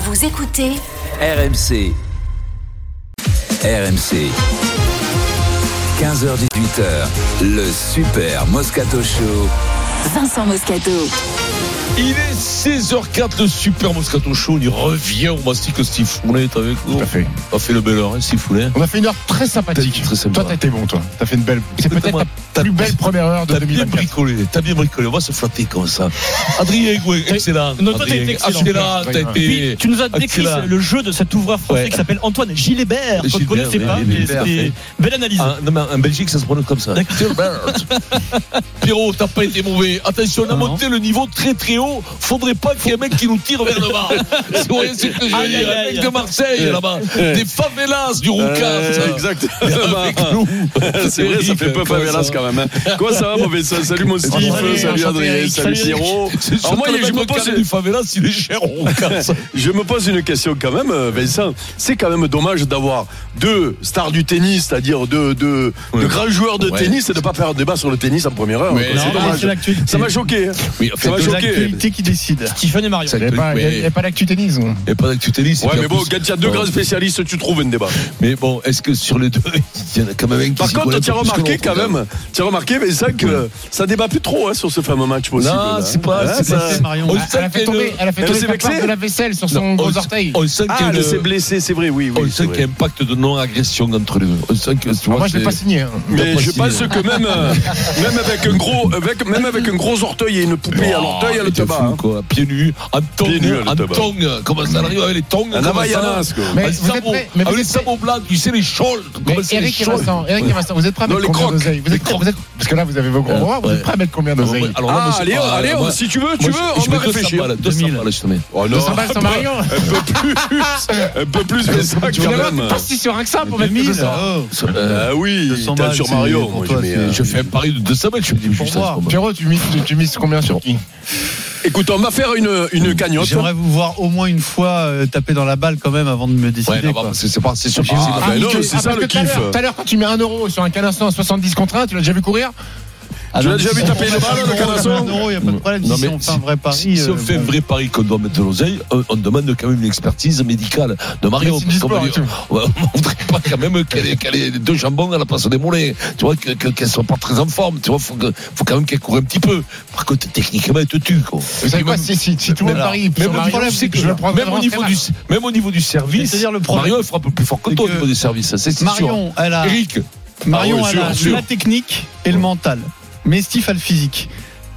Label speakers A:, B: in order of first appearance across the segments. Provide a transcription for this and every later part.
A: Vous écoutez
B: RMC. RMC. 15h18h, le Super Moscato Show.
C: Vincent Moscato.
D: Il est 16h04 de Super Moscato Show. On y revient au mastic Steve Foulet est avec nous.
E: Tout à fait.
D: On a fait le bel heure, hein, Steve Foulet.
E: On a fait une heure très sympathique.
D: Très sympa.
E: Toi, t'as été bon, toi. T'as fait une belle. C'est peut-être la
D: t'as-
E: plus belle première heure de
D: T'as bien
E: 2024.
D: bricolé, t'as bien bricolé. On va se flatter comme ça. Adrien excellent.
F: Non, toi, t'as
D: Adrien,
F: été excellent.
D: excellent, t'as
E: Adrien.
F: Puis,
D: été.
F: tu nous as décrit
D: excellent.
F: le jeu de cet ouvreur français
D: Ouais.
F: qui s'appelle Antoine Gilbert, qu'on ne connaissait pas, mais c'était belle analyse.
D: Ah, non, mais en Belgique, ça se prononce comme ça. Gilbert. Pierrot, t'as pas été mauvais. Attention, on a
F: Non.
D: monté le niveau très très haut. Faudrait pas qu'il y ait un mec qui nous tire vers le bas. C'est vrai, c'est ce que je veux
F: Aïe,
D: dire.
F: aïe,
D: Un mec de Marseille, là-bas. Des favelas du Roucas. Nous.
G: C'est vrai, ça fait peu favelas quand même. hein. Comment ça va, mauvais ça? Salut mon Steve,
F: Salut,
G: Adrien, salut.
D: C'est
G: Alors moi,
D: le
G: je
D: mec
G: me pose,
D: du favelas, il est cher
G: je me pose une question quand même, euh, Vincent. C'est quand même dommage d'avoir deux stars du tennis, c'est-à-dire deux, grands joueurs de
D: Ouais.
G: tennis et de ne pas faire un débat sur le tennis en première heure. Quoi. C'est dommage.
F: C'est.
G: Ça m'a choqué. hein.
D: Oui,
G: Ça m'a
F: C'est
G: choqué.
F: l'actualité qui décide. Stephen et Mario.
D: Ça-
E: Il n'y a pas, il y a- il y a pas d'actu tennis.
D: pas tennis.
G: Ouais, mais bon, quand il y a deux grands spécialistes, tu trouves un débat.
D: Mais bon, est-ce que sur les deux, il y en a quand même un qui
G: Par contre, tu as remarqué quand même, tu as remarqué, Vincent, que ça débat plus trop hein, sur ce fameux match possible.
D: Non,
G: là.
D: c'est pas-
G: Hein,
D: c'est
G: ça-
D: pas-
F: Marion.
D: On
E: Elle a fait
D: a
E: tomber, a de la vaisselle sur son gros orteil.
G: Ah,
D: a
G: elle s'est blessée, c'est vrai, oui.
D: on sent
G: c'est
D: qu'il y a un pacte de non-agression entre les deux. On que, vois,
E: Moi, je l'ai
D: c'est-
E: pas signé.
G: Mais
D: pas
G: je pense que même, euh, même avec un gros, avec, même avec un gros orteil et une poupée à l'orteil, elle
D: Oh,
G: le tabac. hein.
D: quoi. Pieds nus, en tongs. Comment ça arrive avec les tongs
G: Un Havaianas, quoi.
D: Avec les
E: êtes prêts-
D: sabots blancs, tu sais, les shawls. Les
E: Eric et Vincent, vous êtes prêts à mettre
G: les
E: combien
G: crocs.
E: d'oseille Vous êtes prêts vous êtes- Parce que là, vous avez vos gros bras, vous êtes prêts à mettre combien d'oseille
D: Alors là, moi,
G: Ah, allez,
D: ah,
G: allez, si tu veux, tu veux,
D: je-
G: on va
D: mets 200
G: réfléchir.
D: balles, 200 balles, je te mets.
G: Oh non,
E: 200 balles sur Marion
G: un peu plus, un peu plus, mais ça quand même.
E: t'es parti sur un que ça pour mettre 200.
D: Euh,
G: Ah oui,
F: 200
G: t'as
F: balles,
G: sur
F: c'est-
G: Mario.
F: pour
G: moi,
F: toi,
G: je mets,
F: c'est-
G: euh,
D: Je fais un pari de 200 balles, je me dis, juste ça, pas.
E: Pierrot, tu mises, tu, tu mises combien sur qui
G: Écoute, on va faire une, une cagnotte.
H: J'aimerais vous voir au moins une fois euh, taper dans la balle quand même avant de me décider.
D: Ouais, bah, c'est pas, c'est sûr que
G: Ah,
D: c'est-
G: ça
E: parce
G: le
E: que tout à
G: kiff.
E: l'heure- Tout à l'heure, quand tu mets 1 euro sur un canasson à 70 contre 1, tu l'as déjà vu courir
H: Ah,
G: Tu l'as déjà
H: si
G: vu
H: on
G: taper
H: fait
G: une balle,
H: un
G: le
H: euro,
G: canasson
H: un euro, il n'y a pas de problème.
D: Non,
H: si on fait un vrai pari.
D: Si, si on
H: euh,
D: fait un vrai pari qu'on doit mettre de l'oseille, on, on demande quand même une expertise médicale de Mario. On voudrait pas quand même qu'elle ait, qu'elle ait deux jambons à la place des mollets. Tu vois, que- que- qu'elle soit pas très en forme. Tu vois, faut, que- faut quand même qu'elle court un petit peu. Par contre, techniquement, elle te tue, quoi.
E: Vous savez quoi Si, si, si tout le monde
D: Mais
E: parie
D: Même problème, que
E: je
D: au niveau du, même au niveau du service,
H: C'est-à-dire le problème-
D: Mario, elle frappe plus fort que toi au niveau des services. C'est sûr.
H: Marion, elle a,
D: Eric,
H: Marion,
G: Ah
H: elle a la technique et le mental. Mais Steve a le physique.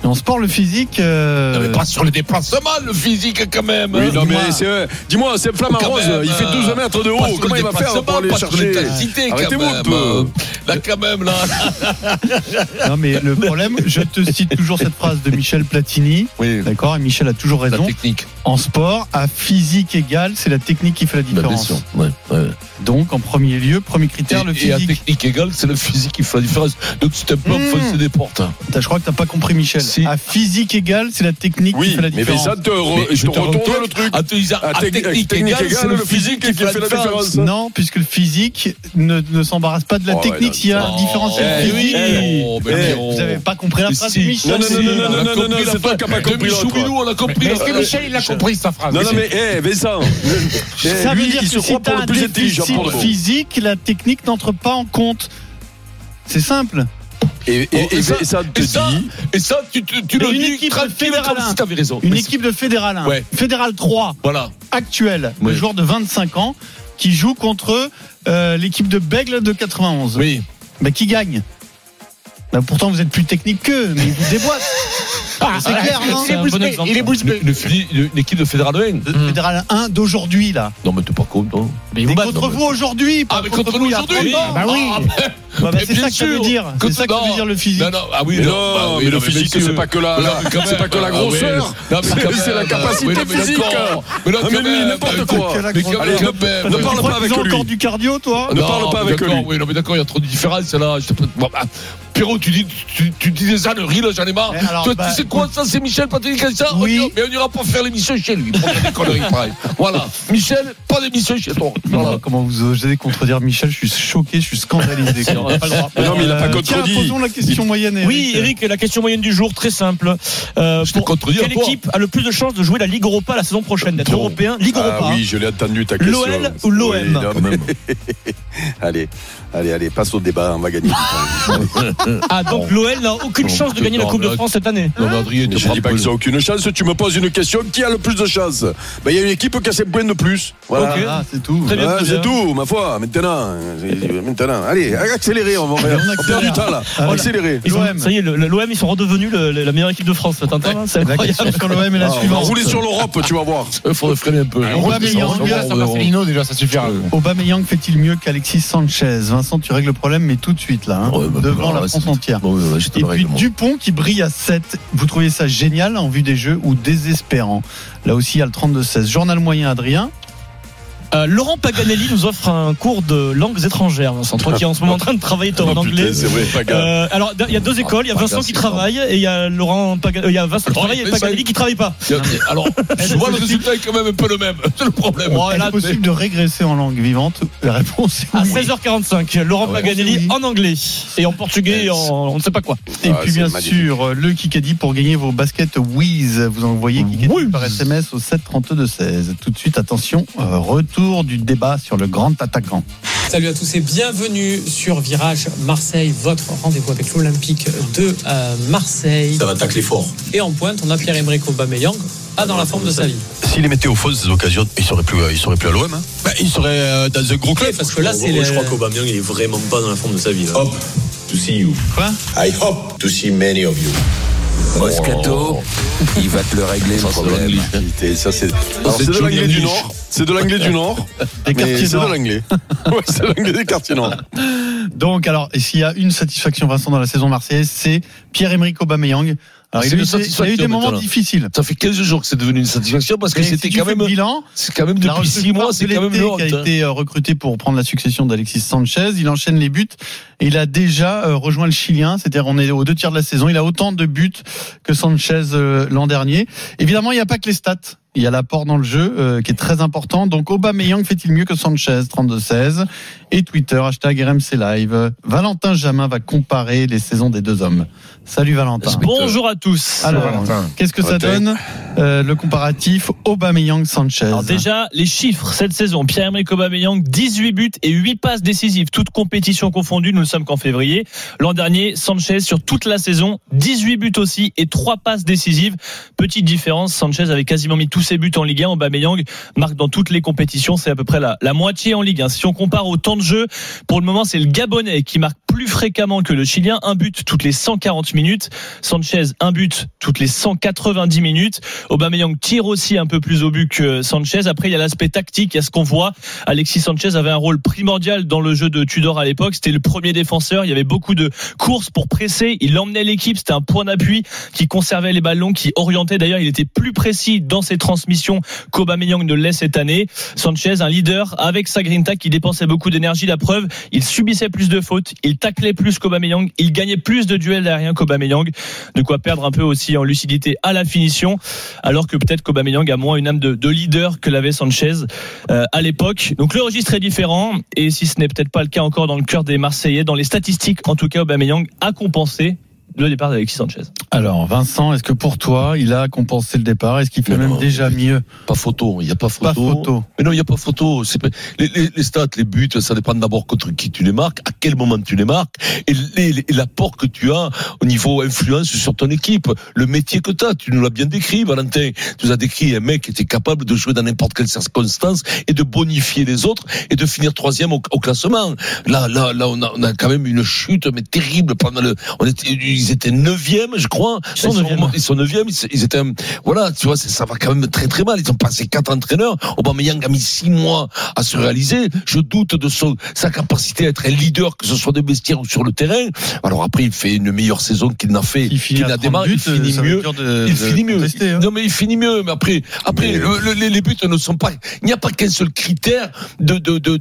H: Et en sport, le physique. euh,
D: non, mais pas sur les déplacements, le physique quand même.
G: Oui, non, mais
H: Dis-moi.
G: c'est, euh, dis-moi, c'est Flamand
D: Quand
G: Rose,
D: même,
G: il fait
D: euh,
G: 12 mètres de haut. Comment
D: le
G: il va faire pour aller
D: déplacement, pas
G: chercher Arrêtez-vous un
D: même.
G: peu.
D: Là, quand même, là.
H: Non, mais le problème, je te cite toujours cette phrase de Michel Platini.
D: Oui,
H: D'accord Et Michel a toujours
D: la
H: raison.
D: technique.
H: En sport, à physique égale, c'est la technique qui fait la
D: Bah, bien
H: différence.
D: sûr. Ouais, ouais.
H: Donc, en premier lieu, premier critère, le
D: Et, et à
H: physique.
D: technique égale, c'est le physique qui fait la différence. Donc, c'est un peu
H: Mmh.
D: enfoncer des portes.
H: T'as- Je crois que t'as pas compris, Michel.
D: Si.
H: À physique égale, c'est la technique qui fait la
G: mais
H: différence.
G: Vincent, te re-
D: Mais
G: je te retourne
D: retourne
G: le truc.
D: Te
G: À
D: à
G: technique-
D: égale,
G: égale,
D: c'est le physique qui fait la différence.
H: Non, puisque le physique ne, ne s'embarrasse pas de la
G: Oh,
H: technique s'il y a différentiel
G: eh,
D: mais
G: Eh,
D: non.
H: Vous avez pas compris la
D: Mais
H: phrase Michel
G: Non, non, non, non, non, non, c'est toi qui n'as pas compris.
D: Michoumilou, on a compris.
E: Mais
D: la
E: est-ce que. Michel, il a compris sa phrase?
G: Non, non, mais, eh, Vincent, eh,
H: Ça veut dire que si un déficit physique, la technique n'entre pas en compte. C'est simple.
G: Et, et,
D: Oh,
G: et
D: et ça-
G: te
D: ça,
G: dit,
D: et ça, tu, tu, tu
H: Mais
D: le
H: une
D: dis
H: équipe fédérale,
D: si t'avais raison.
H: Une équipe de Fédéral 1,
D: Ouais.
H: Fédéral 3,
D: Voilà.
H: actuel,
D: Oui.
H: le joueur de 25 ans, qui joue contre euh, l'équipe de Bègle de 91.
D: Oui.
H: Bah, qui gagne? Bah, Pourtant, vous êtes plus technique qu'eux, mais ils vous déboîtent. C'est clair, non
A: C'est un bon exemple.
E: Il est bouche bée.
D: Une, une fili- une- une équipe de Fédéral 1.
H: Le Fédéral 1 d'aujourd'hui, là.
D: Non, mais t'es pas con, non
E: Mais
H: contre vous aujourd'hui,
D: Ah, mais contre nous aujourd'hui
H: 30 ans.
E: Bah oui.
D: Ah,
H: Bah, bah, c'est ça que ça veut dire. C'est ça que ça veut
D: non.
H: dire le physique.
D: Non, non, ah oui,
G: Mais
D: non,
G: non,
D: bah oui,
G: mais le
D: non,
G: physique, c'est pas que la-
D: non,
G: c'est pas que la
D: ah,
G: grosseur.
D: Non,
G: C'est- la capacité
D: non,
G: physique.
D: Mais non,
G: Ah, mais n'importe quoi. Ne
H: Tu
G: parle pas avec lui.
H: encore du cardio, toi
G: Ne parle pas avec lui.
D: Oui, non, mais d'accord, il y a trop de différences là. Bah, Pierrot, tu dis, tu, tu dis des âneries, là, j'en ai marre.
H: Alors,
D: Toi,
H: bah,
D: tu sais quoi, ça, c'est Michel Patrick ça
H: Oui.
D: On Mais on ira pas faire l'émission chez lui. Pour faire des conneries pareilles. Voilà. Michel, pas d'émission chez toi.
H: Voilà. Comment vous osez contredire Michel Je suis choqué, je suis scandalisé.
A: On n'a pas le droit.
G: Mais non, mais il a pas
H: Euh, Tiens,
G: contredit.
H: posons la question moyenne. Eric.
A: Oui, Eric, la question moyenne du jour, très simple. Euh,
D: Je
A: pour quelle équipe a le plus de chances de jouer la Ligue Europa la saison prochaine, d'être
D: Bon.
A: européen Ligue Europa.
G: Ah oui, je l'ai entendu ta question.
A: L'OL ou l'OM
G: Oui. Allez, allez, allez, passe au débat, on va gagner du temps.
A: Ah, donc l'OL n'a aucune chance de gagner la Coupe de France cette année.
D: Non, Adrien,
G: je dis pas qu'ils ont aucune chance. Tu me poses une question. Qui a le plus de chance Ben, Il y a une équipe qui a 7 points de plus. Voilà.
H: Ah, c'est tout.
A: Très bien.
G: Ah, c'est tout, ma foi. Maintenant, maintenant, allez, accélérez. On, va, on perd du temps là. Accélérez.
A: Ça y est, l'OM, ils sont redevenus le- le- la meilleure équipe de France. T'entends là C'est
H: La question
A: incroyable.
H: sur l'OM est la
G: Ah, on va
H: suivante.
G: rouler sur l'Europe, tu vas voir.
D: Il faudrait freiner un peu.
H: Aubameyang,
E: déjà, ça suffira.
H: Aubameyang fait-il mieux qu'Alexis Sanchez? Vincent, tu règles le problème, mais tout de suite là, hein,
D: Ouais, bah,
H: devant
D: bah,
H: la
D: c'est-
H: France entière.
D: Bon, ouais,
H: Et puis
D: règle.
H: Dupont qui brille à 7. Vous trouvez ça génial en vue des jeux ou désespérant? Là aussi, il y a le 32-16. Journal moyen, Adrien.
A: Euh, Laurent Paganelli nous offre un cours de langues étrangères, Vincent. Toi qui es en ce moment en train de travailler ton
G: Oh,
A: anglais.
G: putain.
A: Euh, alors, il y a deux écoles. Il y a Vincent qui travaille et il y a Laurent Paga- euh, il y a Vincent qui
D: Oh,
A: travaille et Paganelli qui travaille pas.
D: Alors, je vois le résultat est quand même un peu le même. C'est le problème.
H: Est-ce
A: là,
H: possible de régresser en langue vivante? La réponse est
A: À
H: oui.
A: 16h45, Laurent
D: Ah ouais.
A: Paganelli
H: Oui.
A: en anglais et en portugais et en on ne sait pas quoi.
H: Et
G: Ah,
H: puis bien
G: magnifique.
H: sûr, le Kikadi pour gagner vos baskets Wiz. Vous envoyez Kikadi par SMS au 732 16. Tout de suite, attention, euh, retour du débat sur le grand attaquant.
I: Salut à tous et bienvenue sur Virage Marseille, votre rendez-vous avec l'Olympique de euh, Marseille.
J: Ça va tacler fort.
I: Et en pointe, on a Pierre-Emerick Aubameyang, pas dans la forme de sa vie.
J: S'il les mettait au fond, ces occasions, il serait plus, il serait plus à l'OM. Hein. Bah, il serait euh, dans un gros club.
I: Parce que là, c'est les-
J: Je crois qu'Aubameyang, il est vraiment pas dans la forme de sa vie. Là. Hope to see you.
H: Quoi?
J: I hope to see many of you.
B: Moscato, il va te le régler
D: c'est
B: problème.
G: ça, c'est de l'anglais du
D: English.
G: Nord. C'est de l'anglais du Nord.
H: Des
G: Mais
H: quartiers
G: c'est de
H: nord.
G: l'anglais. Ouais, c'est l'anglais des quartiers nord.
H: Donc, alors, et s'il y a une satisfaction, Vincent, dans la saison marseillaise, c'est Pierre-Emerick Aubameyang. Alors,
D: C'est
H: il, a eu des- il y a eu
D: satisfaction,
H: des moments difficiles.
D: Ça fait 15 jours que c'est devenu une satisfaction parce que c'était
H: si tu
D: quand
H: fais
D: même,
H: le bilan,
D: c'est quand même depuis 6 mois, c'est quand même honte.
H: qui a
D: hein.
H: été euh, recruté pour prendre la succession d'Alexis Sanchez. Il enchaîne les buts et il a déjà euh, rejoint le Chilien. C'est-à-dire, on est aux deux tiers de la saison. Il a autant de buts que Sanchez euh, l'an dernier. Évidemment, il n'y a pas que les stats. Il y a l'apport dans le jeu euh, qui est très important. Donc, Aubameyang fait-il mieux que Sanchez 32-16 et Twitter hashtag RMC Live. Valentin Jamin va comparer les saisons des deux hommes. Salut Valentin.
A: Bonjour à tous.
H: Alors,
E: Valentin.
H: qu'est-ce que ça donne euh, le comparatif Aubameyang-Sanchez
A: Alors déjà, les chiffres cette saison. Pierre-Emerick Aubameyang, 18 buts et 8 passes décisives, toutes compétitions confondues. Nous ne sommes qu'en février. L'an dernier, Sanchez sur toute la saison, 18 buts aussi et 3 passes décisives. Petite différence, Sanchez avait quasiment mis ses buts en Ligue 1. Aubameyang marque dans toutes les compétitions, c'est à peu près la, moitié en Ligue 1. Si on compare au temps de jeu, pour le moment, c'est le Gabonais qui marque plus fréquemment que le Chilien, un but toutes les 140 minutes. Sanchez, un but toutes les 190 minutes. Aubameyang tire aussi un peu plus au but que Sanchez. Après, il y a l'aspect tactique. Il y a ce qu'on voit. Alexis Sanchez avait un rôle primordial dans le jeu de Tudor à l'époque. C'était le premier défenseur. Il y avait beaucoup de courses pour presser. Il emmenait l'équipe. C'était un point d'appui qui conservait les ballons, qui orientait. D'ailleurs, il était plus précis dans ses transmissions qu'Aubameyang ne l'est cette année. Sanchez, un leader avec sa grinta qui dépensait beaucoup d'énergie. La preuve, il subissait plus de fautes. Il taclait plus qu'Aubameyang. Il gagnait plus de duels aériens qu'Aubameyang. De quoi perdre un peu aussi en lucidité à la finition. Alors que peut-être qu'Aubameyang a moins une âme de, de leader que l'avait Sanchez euh, à l'époque. Donc le registre est différent. Et si ce n'est peut-être pas le cas encore dans le cœur des Marseillais, dans les statistiques, en tout cas, Aubameyang a compensé le départ d'Alexis Sanchez.
H: Alors, Vincent, est-ce que pour toi, il a compensé le départ? Est-ce qu'il fait même
D: non,
H: déjà mieux?
D: Pas photo, il n'y a pas photo.
H: Pas photo.
D: Mais non, il n'y a pas photo. Pas- Les, les, les stats, les buts, ça dépend d'abord contre qui tu les marques, à quel moment tu les marques, et l'apport que tu as au niveau influence sur ton équipe. Le métier que tu as, tu nous l'as bien décrit, Valentin. Tu nous as décrit un mec qui était capable de jouer dans n'importe quelle circonstance et de bonifier les autres et de finir troisième au, au classement. Là, là, là, on a, on a quand même une chute, mais terrible pendant le. On était, ils étaient neuvième, je crois.
F: Ils sont neuvième.
D: remontés- Ils sont neuvième. Ils, ils étaient, voilà, tu vois, ça va quand même très très mal. Ils ont passé quatre entraîneurs. Aubameyang a mis six mois à se réaliser. Je doute de son, sa capacité à être un leader, que ce soit de vestiaire ou sur le terrain. Alors après, il fait une meilleure saison qu'il n'a fait,
H: Il finit
D: qu'il n'a
H: 30
D: démarré. Il finit mieux.
H: de-
D: Il
H: de
D: finit mieux.
H: hein.
D: Non, mais il finit mieux. Mais après, après, le- le- les, buts ne sont pas. Il n'y a pas qu'un seul critère de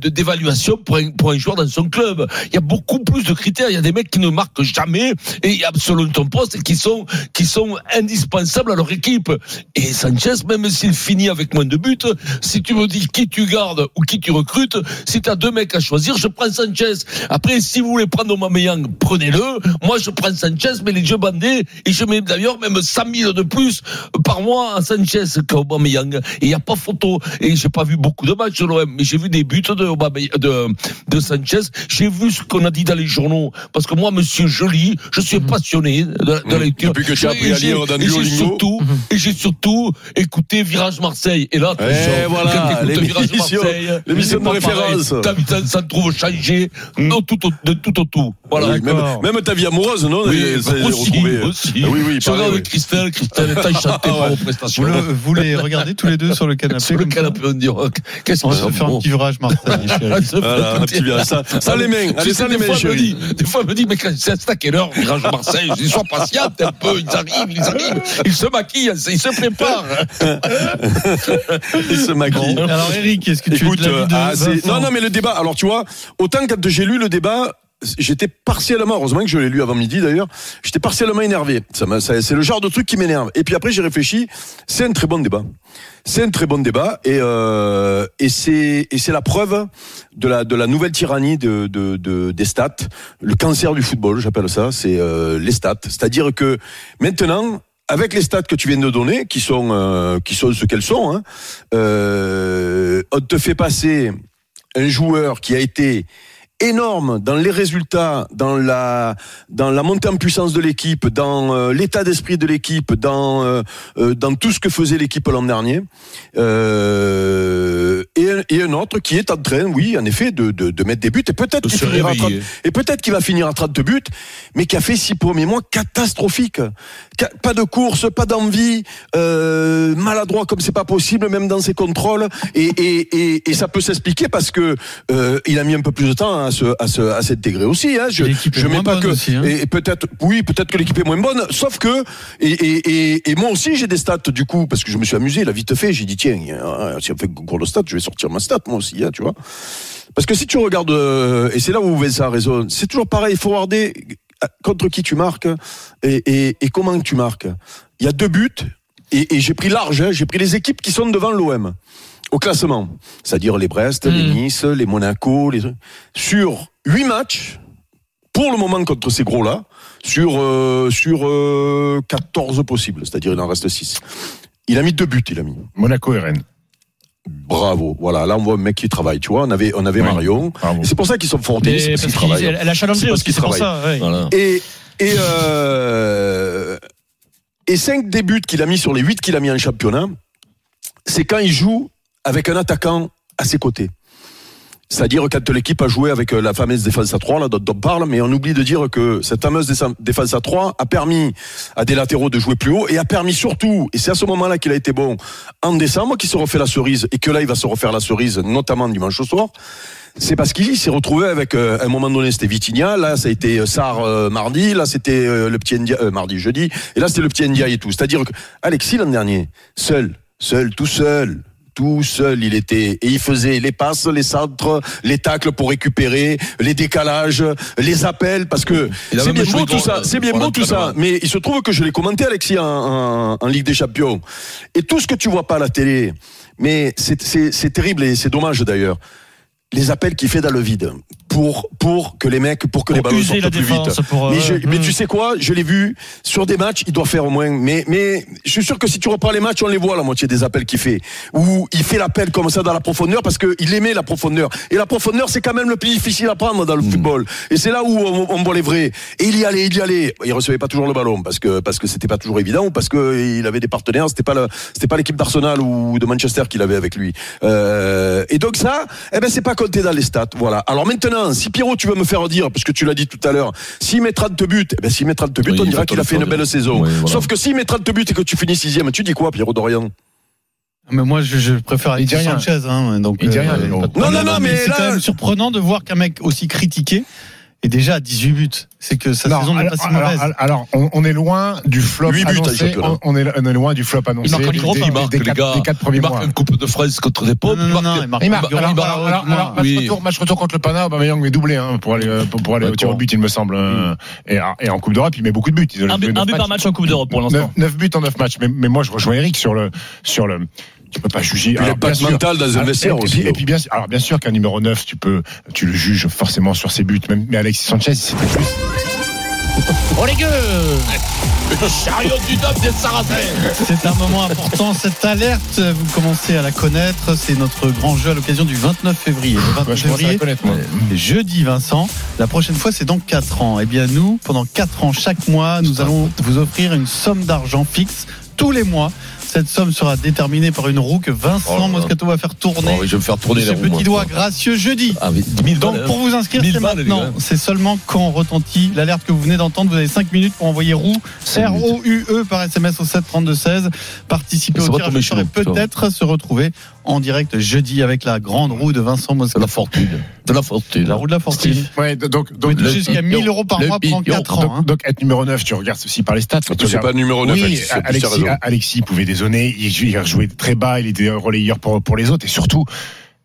D: d'évaluation pour un pour un joueur dans son club. Il y a beaucoup plus de critères. Il y a des mecs qui ne marquent jamais et selon ton poste et qui sont qui sont indispensables à leur équipe. Et Sanchez, même s'il finit avec moins de buts, si tu me dis qui tu gardes ou qui tu recrutes, si tu as deux mecs à choisir, je prends Sanchez. Après, si vous voulez prendre Aubameyang, prenez-le. Moi, je prends Sanchez, mais les yeux bandés et je mets d'ailleurs même 100 000 de plus par mois à Sanchez qu'Aubameyang. Et il n'y a pas photo. Et j'ai pas vu beaucoup de matchs de l'OM, mais j'ai vu des buts de, Aubameyang- de, de Sanchez. J'ai vu ce qu'on a dit dans les journaux. Parce que moi, monsieur Joly, je suis passionné de, de la lecture.
G: Depuis que tu as
D: Et
G: appris à
D: j'ai-
G: lire dans
D: et
G: du
D: j'ai
G: Duolingo.
D: surtout, et j'ai surtout écouté Virage Marseille. Et là,
G: Et
D: attention,
G: voilà,
D: quand t'écoutes Virage
G: l'émission-
D: Marseille,
G: l'émission de référence.
D: T'as vu, ça, ça te trouve changé, non, tout au, de tout au tout. Voilà.
G: Oui, même, même ta vie amoureuse, non
D: Oui,
G: j'ai
D: aussi,
G: retrouvé.
D: aussi.
G: Ah oui, oui,
D: Je regarde
G: oui.
D: Christelle, Christelle est enchantée
G: Ah
D: par vos
H: Vous,
D: prestations.
H: le- vous les regardez tous les deux sur le canapé
D: Sur le canapé, on dit, oh, qu'est-ce
H: On
D: que
H: va se faire un petit virage Marseille. chérie.
G: Voilà, un petit virage. Ça, ça les mains. Allez,
D: Tu
G: ça
D: sais,
G: les
D: des
G: mains,
D: fois, je me
G: chérie.
D: dis, des fois, je me dis, mais quand- c'est à quelle heure, virage de Marseille? Dis, sois patiente un peu, ils arrivent, ils arrivent, ils se maquillent, ils se préparent.
G: Il se maquille.
H: Bon, alors Eric, est-ce que tu
G: Écoute,
H: de de
G: ah, non, non, mais le débat. Alors, tu vois, autant quand j'ai lu le débat, j'étais partiellement, heureusement que je l'ai lu avant midi d'ailleurs, j'étais partiellement énervé. Ça, ça- c'est le genre de truc qui m'énerve. Et puis après, j'ai réfléchi. C'est un très bon débat. C'est un très bon débat et euh, et c'est la preuve de la de la nouvelle tyrannie de, de, de des stats, le cancer du football, j'appelle ça. C'est euh, les stats. C'est-à-dire que maintenant avec les stats que tu viens de donner, qui sont euh, qui sont ce qu'elles sont, hein, euh, on te fait passer un joueur qui a été énorme dans les résultats, dans la dans la montée en puissance de l'équipe, dans euh, l'état d'esprit de l'équipe, dans euh, euh, dans tout ce que faisait l'équipe l'an dernier, euh, et, un- et un autre qui est en train, oui, en effet, de de, de mettre des buts et peut-être qu'il finira à
D: réveiller.
G: 30 et peut-être qu'il va finir à 30 buts, mais qui a fait six premiers mois catastrophiques. Ca- Pas de course, pas d'envie, euh, maladroit comme c'est pas possible, même dans ses contrôles. Et, et, et, et ça peut s'expliquer parce que euh, il a mis un peu plus de temps à se à se à s'intégrer aussi. Hein. Je, je mets pas que
H: aussi, hein.
G: et, et peut-être oui, peut-être que l'équipe est moins bonne. Sauf que et, et, et, et moi aussi j'ai des stats du coup parce que je me suis amusé, là vite fait, j'ai dit tiens, si on fait un cours de stats, je vais sortir ma stat moi aussi, hein, tu vois. Parce que si tu regardes, euh, et c'est là où Vincent raison, c'est toujours pareil, il faut regarder euh, contre qui tu marques et, comment tu marques. Il y a deux buts, et, et j'ai pris large, hein, j'ai pris les équipes qui sont devant l'OM au classement, c'est-à-dire les Brest, les
H: Mm.
G: Nice, les Monaco, les... sur huit matchs, pour le moment contre ces gros-là, sur, euh, sur euh, 14 possibles, c'est-à-dire il en reste 6. Il a mis deux buts, il a mis.
E: Monaco et Rennes.
G: Bravo. Voilà, là on voit un mec qui travaille, tu vois. On avait, on avait. Marion. C'est pour ça qu'ils sont
F: Mais
G: tennis, parce qu'ils
F: parce qu'il-
G: travaillent.
F: elle, a
G: C'est
F: challengé
G: parce
F: aussi,
G: qu'il
F: c'est pour ça. ouais.
D: Voilà.
G: Et, et, euh, et cinq des buts qu'il a mis sur les huit qu'il a mis en championnat, c'est quand il joue avec un attaquant à ses côtés. C'est-à-dire quand l'équipe a joué avec euh, la fameuse défense à 3, là, dont on parle, mais on oublie de dire que cette fameuse défense- à 3 a permis à des latéraux de jouer plus haut et a permis surtout, et c'est à ce moment-là qu'il a été bon, en décembre, qu'il se refait la cerise et que là, il va se refaire la cerise, notamment dimanche soir. C'est parce qu'il s'est retrouvé avec, euh, à un moment donné, c'était Vitinha, là, ça a été euh, euh, mardi, là, c'était le petit India, mardi, jeudi, et là, c'était le petit India et tout. C'est-à-dire que Alexis, l'an dernier, seul, seul, tout seul, tout seul, il était, et il faisait les passes, les centres, les tacles pour récupérer, les décalages, les appels, parce que c'est bien beau tout ça,
D: euh,
G: c'est bien beau tout ça, mais il se trouve que je l'ai commenté, Alexis, en, en- en Ligue des Champions. Et tout ce que tu vois pas à la télé, mais c'est terrible et c'est dommage d'ailleurs. Les appels qu'il fait dans le vide pour pour que les mecs pour que les ballons sortent plus vite.
F: pour, euh,
G: mais je-
F: ouais.
G: mais
F: Mm.
G: tu sais quoi, je l'ai vu sur des matchs, il doit faire au moins. Mais mais je suis sûr que si tu reprends les matchs, on les voit la moitié des appels qu'il fait. Où il fait l'appel comme ça dans la profondeur parce qu'il aimait la profondeur. Et la profondeur, c'est quand même le plus difficile à prendre dans le
F: Mm.
G: football. Et c'est là où on, on voit les vrais. Et il y allait, il y allait. Il recevait pas toujours le ballon parce que parce que c'était pas toujours évident ou parce que il avait des partenaires. C'était pas le, c'était pas l'équipe d'Arsenal ou de Manchester qu'il avait avec lui. Euh, et donc ça, eh ben c'est pas compté dans les stats. Voilà. Alors maintenant, maintenant, si Pierrot, tu veux me faire dire, parce que tu l'as dit tout à l'heure, s'il met 30 buts, eh ben, s'il met 30 buts,
D: Oui,
G: on dira qu'il a fait une belle saison.
D: Oui, voilà.
G: Sauf que s'il met 30 buts et que tu finis sixième, tu dis quoi, Pierrot Dorian?
H: Mais moi, je, je préfère
E: Il dit
H: Alexis
E: rien.
H: Sanchez. Hein, donc,
E: Il dit rien,
H: euh, de
G: Non, non, non, mais
H: c'est
G: là-
H: quand même surprenant de voir qu'un mec aussi critiqué est déjà à 18 buts. C'est que sa
E: Non,
H: saison n'est
E: alors,
H: pas si
E: alors,
H: mauvaise.
E: alors, on, on est loin du flop
G: Huit buts,
E: annoncé.
G: championnat.
E: On, on est, on est loin du flop annoncé.
F: marque en
E: des, des-
D: Il marque,
E: des
D: les
E: quatre,
D: gars.
E: des quatre premiers
D: Il marque
E: mois.
D: une Coupe de France contre des pauvres.
H: non, non, non, il marque
E: Il marque, alors,
H: Il
E: alors,
H: marque
E: alors, alors, match,
D: Oui.
E: retour, match retour contre le Pana, Aubameyang met doublé hein, pour aller, euh, pour, pour aller au tir au but, il me semble. euh, Et, et en Coupe d'Europe, il met beaucoup de buts. Il a
F: Un but, par match en Coupe d'Europe pour l'instant.
E: 9, buts en 9 matchs. Mais, mais moi, je rejoins Eric sur le, sur le. Tu peux pas juger.
G: Il a mental dans un
E: ah,
G: vestiaire
E: et,
G: aussi.
E: et puis bien, alors bien sûr qu'un numéro 9, tu peux, tu le juges forcément sur ses buts. Même, mais Alexis Sanchez, c'était plus.
F: Oh les gueux
D: Chariot du Dop des Sarrasins.
H: C'est un moment important. Cette alerte, vous commencez à la connaître. C'est notre grand jeu à l'occasion du 29 février. Le 29
E: Moi, je
H: février,
E: moi.
H: jeudi Vincent. La prochaine fois, c'est dans 4 ans. Eh bien, nous, pendant 4 ans, chaque mois, nous allons vous offrir une somme d'argent fixe tous les mois. Cette somme sera déterminée par une roue que Vincent
D: Oh.
H: Moscato va faire tourner.
D: Oh, je vais me faire tourner
H: ce
D: les roues.
H: petit doigt gracieux jeudi.
D: Ah, mais 10 000
H: Donc
D: balles,
H: pour vous inscrire,
D: 1000
H: c'est maintenant. C'est seulement quand retentit l'alerte que vous venez d'entendre. Vous avez 5 minutes pour envoyer roue
D: Cinq
H: R O U E par SMS au 7 32 16. Participer au tirage et peut-être se retrouver en direct jeudi avec la grande roue de Vincent
D: De
H: Moscato.
D: la fortune. De la fortune.
H: La roue de la fortune.
E: Ouais, donc,
H: jusqu'à
D: million.
H: 1000 euros par mois pendant
D: million.
H: 4 ans.
E: donc,
H: hein.
E: donc, être numéro 9, tu regardes aussi par les stats.
G: Toi, c'est pas numéro 9,
E: Oui,
G: Alexis, tu
E: Alexis, pouvait dézonner, il, il jouait très bas, il était relayeur pour, pour les autres, et surtout,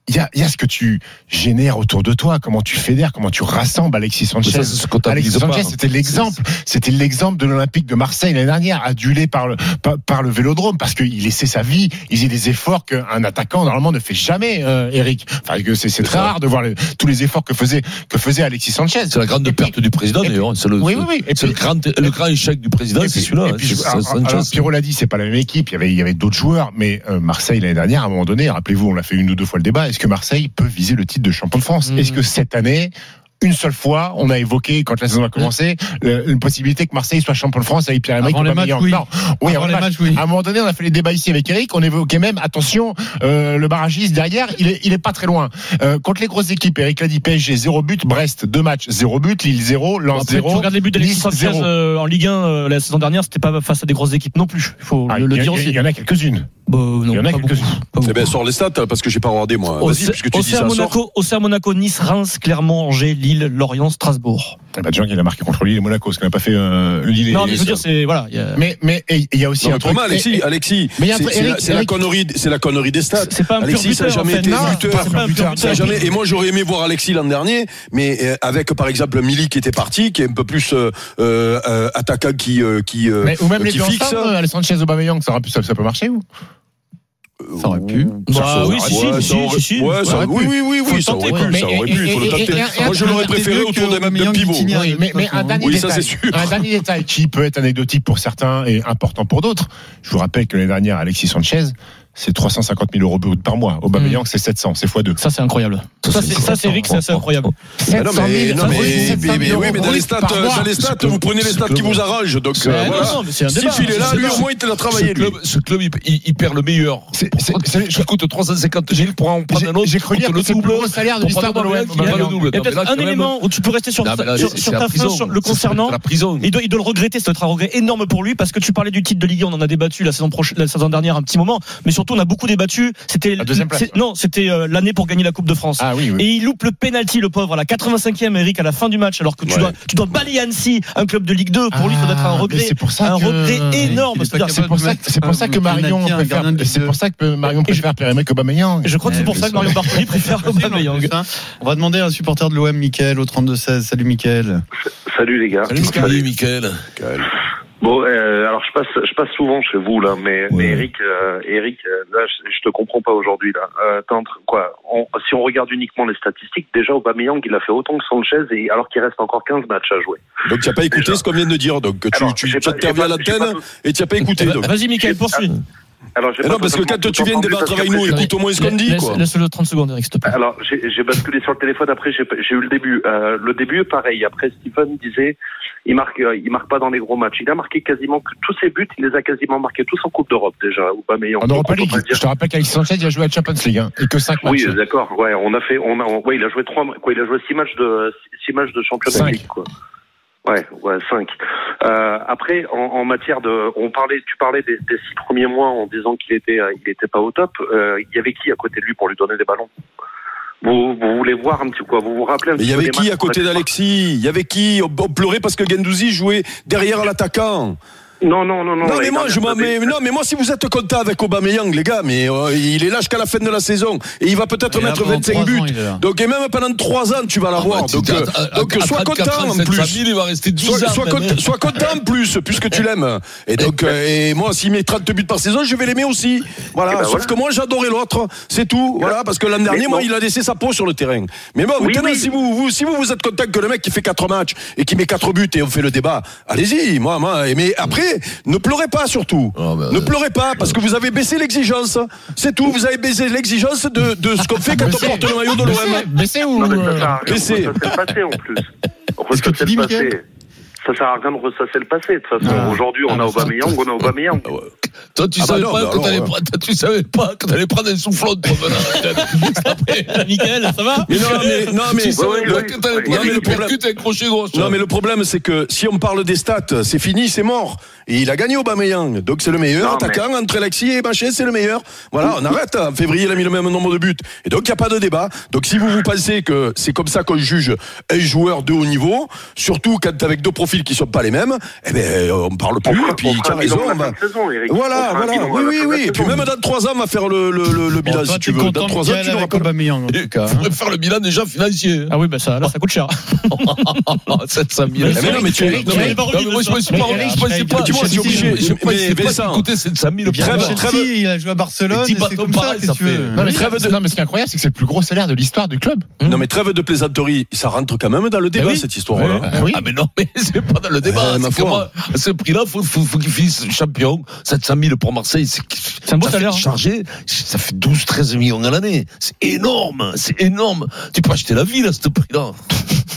E: il y a, y a ce que tu génères autour de toi, comment tu fédères, comment tu rassembles Alexis Sanchez.
D: ça, ce
E: Alexis. Sanchez, c'était l'exemple, c'était l'exemple de l'Olympique de Marseille l'année dernière, adulé par le, par, par le Vélodrome, parce qu'il laissait sa vie, il faisait des efforts qu'un attaquant normalement ne fait jamais, euh, Eric. Enfin, c'est très
D: ça.
E: rare de voir les- tous les efforts que faisait que faisait Alexis Sanchez.
D: C'est la grande
E: puis-
D: perte du président,
E: puis-
D: d'ailleurs. C'est le,
E: Oui, oui, oui. Et
D: c'est le
E: puis-
D: grand, le grand échec du président, c'est
E: puis-
D: celui-là. hein,
E: puis, Pierrot l'a dit, c'est pas la même équipe. Il y avait, il y avait d'autres joueurs, mais euh, Marseille l'année dernière, à un moment donné, rappelez-vous, on l'a fait une ou deux fois le débat. Est-ce que Marseille peut viser le titre de champion de France
F: Mhm.
E: Est-ce que cette année une seule fois, on a évoqué quand la saison a commencé le- une possibilité que Marseille soit champion de France avec Pierre-Emerick
H: Avant les
E: Aubameyang.
H: matchs, oui.
E: Non, oui,
H: Avant
E: avant
H: les
E: match.
H: oui.
E: À un moment donné, on a fait les débats ici avec Eric. On évoquait même, attention, euh, le barragiste derrière, il est, il est pas très loin. Euh, contre les grosses équipes, Eric l'a dit, PSG 0 but, Brest 2 matchs 0 but, Lille 0, Lens
F: Après,
E: 0.
F: tu regardes les buts d'Alexis Sanchez
E: zéro.
F: euh, en Ligue 1 euh, la saison dernière, c'était pas face à des grosses équipes non plus. Il faut
E: Ah,
F: le,
E: y
F: dire
E: y
F: aussi.
E: Il y en a quelques-unes.
F: Bah, non,
E: Il y en a quelques-unes.
G: Eh ben, sors les stats, parce que j'ai pas regardé, moi.
F: Au
G: Vas-y, puisque tu dis ça.
F: Monaco, Monaco, Nice, Reims, Clermont, Angers, Lille, Lorient, Strasbourg.
E: Eh ben, Jean, il a marqué contre Lille et Monaco, ce qu'on n'a pas fait euh, Lille et
F: Non, mais je veux dire, c'est voilà. il y a-
E: Mais mais il y a aussi
G: Non,
E: un truc.
G: moi, Alexis,
E: et- et-
G: Alexis,
E: Mais il y a un
G: c'est la, la connerie, c'est la connerie des stats.
F: C'est pas un pur
G: Alexis, ça n'a
F: buteur,
G: jamais
F: en fait.
G: été
F: Non,
G: buteur.
F: c'est pas un buteur.
G: Ça a jamais. Et moi, j'aurais aimé voir Alexis l'an dernier, mais euh, avec par exemple Milik qui était parti, qui est un peu plus euh, euh, attaquant qui euh, qui euh,
E: mais- ou même les
G: qui
E: deux
G: fixe.
E: ensemble, Alessandro Sanchez Aubameyang, ça, aurait pu- ça, ça peut marcher ou?
H: Ça aurait pu.
F: Bah oui, si,
G: oui,
F: pu.
G: oui, oui, ça aurait pu, ça aurait pu, Moi, je l'aurais préféré autour d'un même de
H: Aubameyang,
G: pivot.
H: Vitinha,
E: Oui,
H: de
E: mais, un dernier détail qui peut être anecdotique pour certains et important pour d'autres. Je vous rappelle que l'année dernière, Alexis Sanchez, c'est 350 000 euros par mois. Aubameyang, c'est 700, c'est x2.
F: Ça, c'est incroyable. Ça, c'est ça, c'est Eric, c'est assez incroyable.
G: Ah non, mais, non, mais, mais, mais, oui, mais dans les stats,
E: par mois.
G: dans les stats, vous prenez les stats qui vous arrangent. Donc, euh, voilà.
F: non, mais c'est un
G: Si il est là,
F: C'est
G: lui, au moins, il te l'a
D: Ce
G: travaillé, lui.
D: club, ce club, il, il- il perd le meilleur.
E: C'est- c'est- c'est-
D: Je coûte 350 000 pour en prendre un autre.
E: j'ai cru que c'est le gros salaire de l'histoire de l'OM,
D: double.
F: Il y a peut-être un élément où tu peux rester sur,
D: c'est- c'est
F: ta fin, le
D: C'est-
F: concernant.
D: c'est la prison.
F: Il doit, il doit le regretter, ça doit être un regret énorme pour lui parce que tu parlais du titre de Ligue 1, on en a débattu la saison prochaine, la saison dernière un petit moment, mais surtout on a beaucoup débattu. C'était non, c'était euh, l'année pour gagner la Coupe de France.
E: Ah oui, oui.
F: Et il loupe le penalty, le pauvre, à la 85e, Eric, à la fin du match, alors que tu
G: Ouais.
F: dois, tu dois balayer Annecy, un club de Ligue 2. Pour lui, ça doit être un
E: Ah,
F: regret,
E: c'est pour ça
F: un
E: que-
F: regret énorme.
E: C'est pour ça, c'est pour ça que Marion préfère, c'est
H: deux.
E: pour ça que Marion préfère Pierre-Emerick Aubameyang.
F: je crois que c'est
H: Eh,
F: pour
H: mais
F: ça que
H: ça-
F: Mario Bartoli préfère Aubameyang.
H: On va demander à un supporter de l'OM, Mickaël, au 32-16. Salut, Mickaël.
K: Salut les gars.
D: Salut, Salut, Michael.
K: Bon, euh, alors je passe, je passe souvent chez vous là, mais, mais Eric, euh, Eric, euh, là, je, je te comprends pas aujourd'hui là. Euh, quoi on- Si on regarde uniquement les statistiques, déjà Aubameyang, il a fait autant que Sanchez, et alors qu'il reste encore 15 matchs à jouer.
G: Donc, tu n'as pas écouté
K: Déjà.
G: ce qu'on vient de dire. Donc, tu,
K: Alors,
G: tu, tu
K: pas-
G: interviens à l'antenne et tu n'as pas écouté. donc.
F: Vas-y, Michael, poursuis.
K: Alors, j'ai
G: Eh
K: pas
G: non, parce que quand tu viens
K: entendu
G: débattre avec nous, écoute au moins ce qu'on dit,
F: Laisse-. Laisse-le 30 secondes, Eric, s'il te plaît.
K: Alors, j'ai j'ai basculé sur le téléphone. Après, j'ai j'ai eu le début. Euh, le début, pareil. Après, Stephen disait il marque, euh, il marque pas dans les gros matchs. Il a marqué quasiment que tous ses buts, il les a quasiment marqués tous en Coupe d'Europe déjà. Aubameyang.
E: En
K: Donc,
E: Europa
K: on peut
E: League.
K: pas
E: Je te rappelle qu'Alexis Sanchez, il a joué à la Champions League, hein, et que 5 matchs.
K: Oui, d'accord. Ouais, on a fait, on a, on- ouais, il a joué trois, quoi, il a joué six matchs de, six matchs de championnat. League, quoi. Ouais, ouais, cinq. Euh, après, en, en matière de, on parlait, tu parlais des, des six premiers mois en disant qu'il était, euh, il était pas au top. Euh, il y avait qui à côté de lui pour lui donner des ballons? Vous, vous voulez voir un petit quoi Vous vous rappelez un
G: Mais il
K: petit
G: y avait qui à côté d'Alexis? Il y avait qui? On, on pleurait parce que Gendouzi jouait derrière l'attaquant.
K: Non, non, non, non.
G: Non, mais moi, je m'en
K: dernière,
G: mais, non, mais moi, si vous êtes content avec Aubameyang, les gars, mais euh, il est là jusqu'à la fin de la saison et il va peut-être mettre
H: pendant
G: 25
H: trois
G: buts.
H: ans,
G: donc, et même pendant 3 ans, tu vas l'avoir.
D: Ah,
G: donc, euh,
D: à- à-
G: donc,
D: à
G: sois
D: 34
G: content
D: ans,
G: en
D: 700
G: plus.
D: 000, il va rester 12
G: Sois,
D: ans.
G: sois content, sois content en plus, puisque tu l'aimes. Et donc, euh, et moi, s'il met 30 buts par saison, je vais l'aimer aussi. Voilà.
K: Eh ben
G: Sauf
K: voilà.
G: que moi, j'adorais l'autre. C'est tout. Voilà. Parce que l'an dernier, moi, il a laissé sa peau sur le terrain. Mais bon,
K: Oui,
G: maintenant,
K: oui.
G: si vous, vous, si vous, vous êtes content que le mec qui fait 4 matchs et qui met 4 buts et on fait le débat, allez-y. Moi, moi, mais après, ne pleurez pas surtout.
D: Ah, ben,
G: ne pleurez pas parce que vous avez baissé l'exigence. C'est tout. Vous avez baissé l'exigence de, de ce qu'on fait quand on
E: Baissé.
G: porte le maillot de l'OM.
E: Baissé ou.
K: Non, mais ça
E: euh,
K: sert à rien de
G: laissez.
K: ressasser le passé en plus.
H: Qu'est-ce que tu dis,
K: passé. Ça sert à rien de ressasser le passé. De toute façon,
H: Ah.
K: aujourd'hui, on
H: Ah,
K: a
H: bah, ça-
K: Aubameyang, on a Aubameyang.
D: Toi, tu
G: Ah bah
D: savais
G: non,
D: pas
G: mais
D: que
G: alors,
D: t'allais
G: euh,
D: prendre- toi, tu savais pas que t'allais prendre un soufflot de Après,
F: Michael, ça va
G: Mais non, mais, non, mais,
D: tu savais
K: oui,
D: pas
K: oui,
D: que t'allais
K: oui.
D: prendre
G: Non, mais le
D: une
G: problème-
D: percute avec crochet gauche.
G: Non, mais le problème, c'est que si on parle des stats, c'est fini, c'est mort. Et il a gagné Aubameyang. Donc c'est le meilleur
K: Non,
G: attaquant entre Alexis et Machet, c'est le meilleur. Voilà, on arrête. En février, il a mis le même nombre de buts. Et donc, il n'y a pas de débat. Donc, si vous vous pensez que c'est comme ça qu'on juge un joueur de haut niveau, surtout quand avec deux profils qui sont pas les mêmes, eh ben, on parle plus. et puis,
K: on
G: raison. on va-
K: saison. On
G: Voilà, voilà. Oui, oui, oui. Et puis même dans trois ans, on va faire le, le, le, le bilan,
H: Bon, toi,
G: si tu veux. Dans
H: de
G: trois ans, tu nous
H: avec
G: rappelles.
H: Aubameyang, hein.
D: faudrait faire le bilan déjà financier.
F: Ah oui, bah ça, là, ça coûte cher.
D: 700 000.
G: Mais non, mais tu-
D: mais moi, je me suis pas
H: Eric,
D: je suis
G: obligé.
D: je- je- je-
G: Mais
D: je sais pas
G: Vincent,
D: ce qui coûtait 700 000
H: Bien,
G: Trêve,
H: Chelsea,
G: trêve.
H: il a joué à Barcelone, c'est comme ça, que tu veux.
E: Non, mais, ce qui est incroyable, c'est que c'est le plus gros salaire de l'histoire du club.
G: Non, mais trêve de plaisanterie. Ça rentre quand même dans le débat,
D: oui.
G: cette histoire-là.
E: Ah oui.
D: Ah mais non, mais c'est pas dans le débat.
G: Ma
D: à ce prix-là, faut, faut, qu'il finisse champion. 700 000 pour Marseille, c'est
F: un beau salaire, hein.
D: Chargé, ça fait 12, 13 millions à l'année. C'est énorme, c'est énorme. Tu peux acheter la ville à ce prix-là.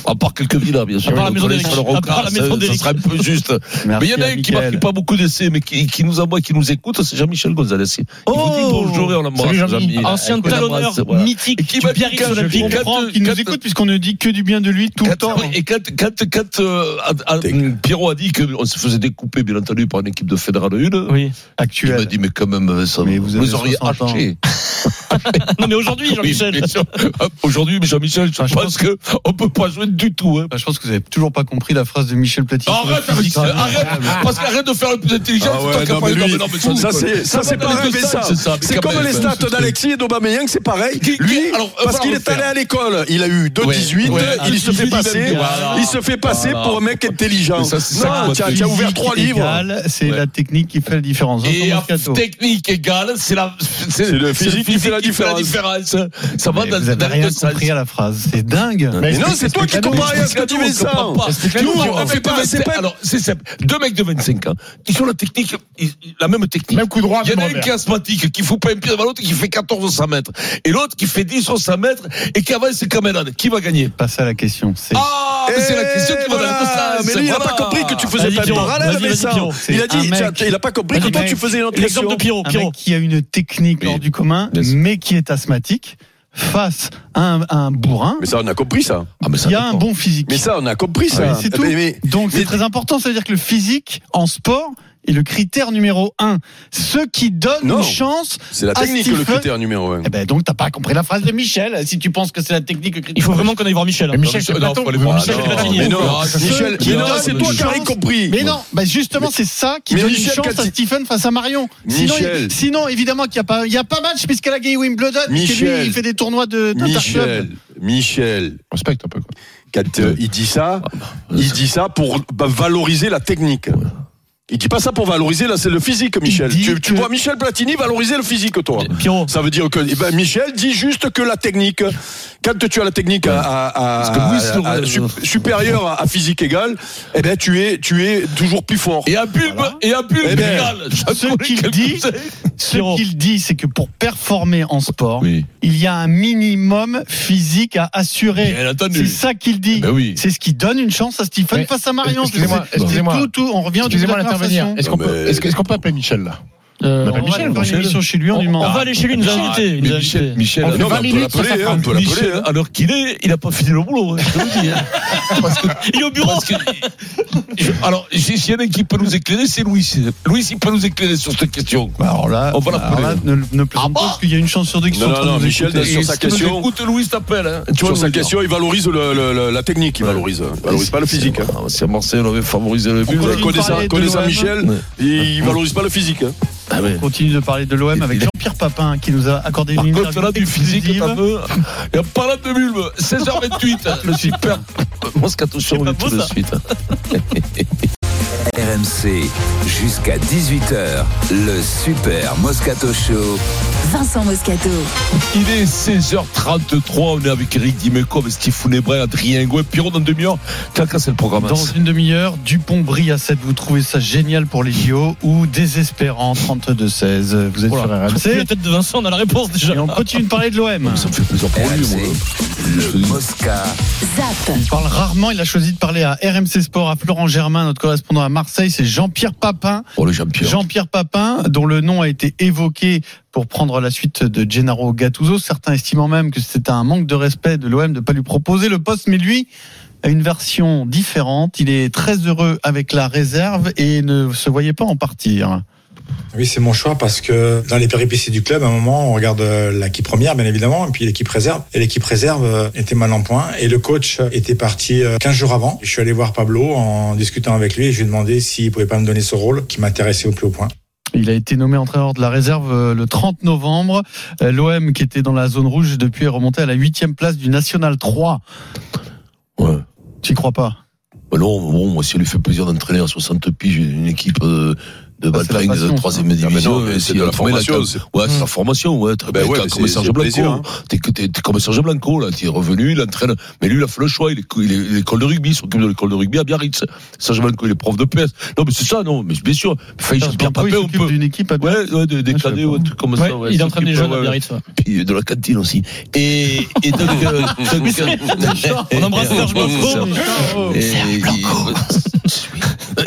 D: À part quelques villas, bien sûr.
F: À part la
D: On
F: maison d'Éric. À part la maison
D: ça-
F: d'Éric.
D: Ça serait un peu juste. Mais il y en a un qui
H: Mickaël.
D: Marque pas beaucoup d'essais, mais qui, qui nous envoie, qui nous écoute, c'est Jean-Michel Gonzalez. Il vous dit
F: Oh
D: bonjour et on l'embrasse.
F: Ancien
D: On
F: talonneur
D: voilà.
F: mythique
D: qui
F: du Biarritz Olympique.
H: qu'il nous écoute puisqu'on ne dit que du bien de lui tout le temps.
D: Et quand, quand, quand euh, à- à- Pierrot a dit qu'on se faisait découper, bien entendu, par une équipe de Fédéral 1,
F: Oui.
D: il m'a dit, mais quand même, ça,
H: Mais vous
D: auriez
H: 60 ans.
D: haché.
F: Non, mais aujourd'hui, Jean-Michel.
D: Aujourd'hui, mais Jean-Michel, je
H: Ah, je
D: pense que on peut pas jouer du tout. Hein.
H: Bah, je pense que vous avez toujours pas compris la phrase de Michel Platini.
D: Arrête ça, arrête, parce qu'arrête de faire le plus intelligent,
G: Ah ouais, non, mais lui,
D: non, mais
G: ça c'est ça c'est pareil mais ça
D: c'est
G: comme les
D: hein,
G: stats d'Alexis et d'Aubameyang c'est pareil lui parce qu'il est allé à l'école il a eu 2
D: Ouais,
G: 18
D: ouais,
G: il se fait
D: 18,
G: passer il se fait passer pour un mec intelligent
D: Mais ça, c'est ça
G: non tu as ouvert trois livres
H: C'est la technique qui fait la différence.
D: Et
H: Moscato.
D: technique égale, c'est la,
G: C'est le physique qui fait la différence.
D: Ça va
H: Mais
D: dans,
H: vous avez rien compris à la phrase. C'est dingue.
G: mais non c'est toi qui comprends rien que tu dis ça. Nous, on fait
D: fait
G: pas-
D: pas,
G: c'est pas-
D: Alors, c'est simple. Deux mecs de 25 ans, ils ont la technique, la même technique.
E: Même coup droit,
D: Il y en a un qui est asthmatique, qui fout pas un pied devant l'autre, qui fait 14 au 100 mètres. Et l'autre qui fait 10 au 100 mètres, et qui avance ses caméras. Qui va gagner?
H: Pas ça la question. C'est
D: Ah, mais c'est la question qui va dans
G: mais lui il a pas compris que tu faisais pas de parallèle il a
H: un
G: dit il a pas compris que toi tu faisais une
F: L'exemple de Pierrot.
H: un qui a une technique hors du commun,
D: Bien
H: qui est asthmatique, face à un, à un bourrin.
G: mais ça on a compris ça
D: Ah, mais ça
H: Il y a
D: dépend.
H: un bon physique.
G: mais ça on a compris ça
H: Ouais, c'est tout.
G: Mais- mais-
H: Donc c'est
G: mais-
H: très important, ça veut dire que le physique en sport est le critère numéro un. Ce qui donne
G: Non.
H: une chance.
G: c'est la
H: Ah,
G: technique le
H: Stephen-
G: critère numéro un
H: Eh ben donc t'as pas compris la phrase de Michel. Si tu penses que c'est la technique le critère.
F: Il faut vraiment qu'on aille voir Michel.
E: Mais Michel,
D: Non.
E: Michel,
D: Ah,
G: mais non
D: Ah,
G: Michel
D: c'est-
G: toi qui as rien compris
H: Mais non, bah justement c'est ça qui
G: Mais
H: donne
G: Michel,
H: une chance à Stephen face à Marion. Sinon,
G: Michel.
H: il- sinon évidemment qu'il y a pas, il y a pas match puisqu'elle a gagné Wimbledon. puisque lui,
G: Michel.
H: il fait des tournois de, de
G: Michel Michel
E: Respecte un peu, quoi.
G: quand euh, il dit ça, il dit ça pour bah, valoriser la technique. Il dit pas ça pour valoriser là, c'est le physique, Michel. Tu, vois Michel Platini valoriser le physique, toi. Ça veut dire que eh ben, Michel dit juste que la technique, quand tu as la technique à, à- à-
D: que Louis,
G: à- à- supérieure à, à physique égale, eh ben tu es tu es toujours plus fort.
D: Et un bulbe, et un bulbe
G: Eh ben,
D: égal.
H: Ce qu'il dit, ce qu'il dit, c'est que pour performer en sport,
D: Oui.
H: il y a un minimum physique à assurer. C'est ça qu'il dit.
D: Ben oui.
H: C'est ce qui donne une chance à Stephen
E: Mais,
H: face à Marion.
E: excusez-moi, excusez-moi.
H: tout, tout, on revient au
E: Est-ce qu'on peut, peut appeler Michel là?
F: Euh,
E: On appelle
H: On va
E: Michel,
H: faire une
E: Michel.
H: émission chez lui, on lui
F: on
H: demande.
F: va aller chez lui, nous a invités. il nous
D: Mais
F: a
D: Michel. Michel,
E: On fait
D: alors,
E: 20
G: on peut
E: minutes sur
G: l'appeler,
E: sa
G: hein, on peut l'appeler,
D: Michel,
G: hein.
D: l'heure qu'il est, il n'a pas fini le boulot. hein, je te le dis. hein. Parce que,
F: Il est au bureau.
D: que- je- alors, si- s'il y en a un qui peut nous éclairer, c'est Louis. Louis, il peut nous éclairer sur cette question.
H: Alors là,
D: On va l'appeler.
H: alors là, ne, ne plaisante pas, parce qu'il y a une chance sur deux
G: Non,
H: sont
G: non, non, Michel,
H: écouter.
G: sur sa
D: si tu nous
G: question-
D: écoutes, Louis t'appelle. Hein.
G: Sur sa question, il valorise la technique, il valorise. Il valorise pas le physique. hein.
D: Ah, Si à Marseille, on avait favorisé le but.
G: Connaissant. Michel, il valorise pas le physique. Hein.
D: Ah ouais.
H: On continue de parler de l'OM avec Jean-Pierre Papin qui nous a accordé
D: Par
H: une
D: contre,
H: interview
D: là, du physique, t'as peu. Et en parlant de bulbe, 16h28, le super Moscato Show, on
F: pas
D: est tout de suite.
B: RMC, jusqu'à 18h, le Super Moscato Show.
C: Vincent Moscato.
D: Il est 16h33, on est avec Eric Dimeco, avec Steve Nebray, Adrien Gouin, Pierrot dans une demi-heure. Quel c'est le programme
H: Dans une demi-heure, Dupont brille à 7. Vous trouvez ça génial pour les JO ou désespérant 32-16 Vous êtes
F: Voilà.
H: sur
F: Vu la
H: RMC
F: tête de Vincent, on a la réponse déjà.
H: et on continue de parler de l'OM.
D: Ça me fait plaisir pour lui, moi.
B: RMC, le Mosca.
C: Zap.
H: Il parle rarement, il a choisi de parler à RMC Sport, à Florent Germain, notre correspondant à Marseille, c'est Jean-Pierre Papin.
D: Oh, le Jean-Pierre.
H: Jean-Pierre Papin, dont le nom a été évoqué pour prendre la suite de Gennaro Gattuso, certains estimant même que c'était un manque de respect de l'OM de ne pas lui proposer le poste, mais lui a une version différente. Il est très heureux avec la réserve et ne se voyait pas en partir.
L: Oui, c'est mon choix parce que dans les péripéties du club, à un moment, on regarde euh, l'équipe première, bien évidemment, et puis l'équipe réserve. Et l'équipe réserve euh, était mal en point. Et le coach était parti euh, 15 jours avant. Je suis allé voir Pablo en discutant avec lui et je lui ai demandé s'il pouvait pas me donner ce rôle qui m'intéressait au plus haut point.
H: Il a été nommé entraîneur de la réserve euh, le 30 novembre. Euh, L'OM, qui était dans la zone rouge depuis, est remonté à la huitième place du National 3.
D: Ouais.
H: Tu y crois pas?
D: Bah non, bon, moi, si elle lui fait plaisir d'entraîner à 60 piges une équipe euh, de
H: Ah, passion,
D: de
H: ça.
D: 3
G: Ah, mais
D: division, euh,
G: c'est de la formation,
D: Ouais, c'est la formation, ouais. Très
G: Ben
D: bien,
G: ouais,
D: t'as
G: mais
D: comme
G: c'est-
D: Serge Blanco.
G: hein.
D: T'es t'es- t'es comme Serge Blanco, là. T'es revenu, il entraîne. Mais lui, il a fait le choix. Il est, il est l'école de rugby, il s'occupe de l'école de rugby à Biarritz. Serge Blanco, il est prof de PS. Non, mais c'est ça, non. Mais bien sûr.
H: Serge Blanco, il
D: Papin, on peut.
H: d'une équipe à
D: Ouais, ouais, des,
H: Ah,
D: cadets, ouais, comme ça.
F: Il entraîne les jeunes à Biarritz.
D: Puis de la cantine aussi. Et, donc, euh, euh,
F: On embrasse Serge Blanco.
D: et-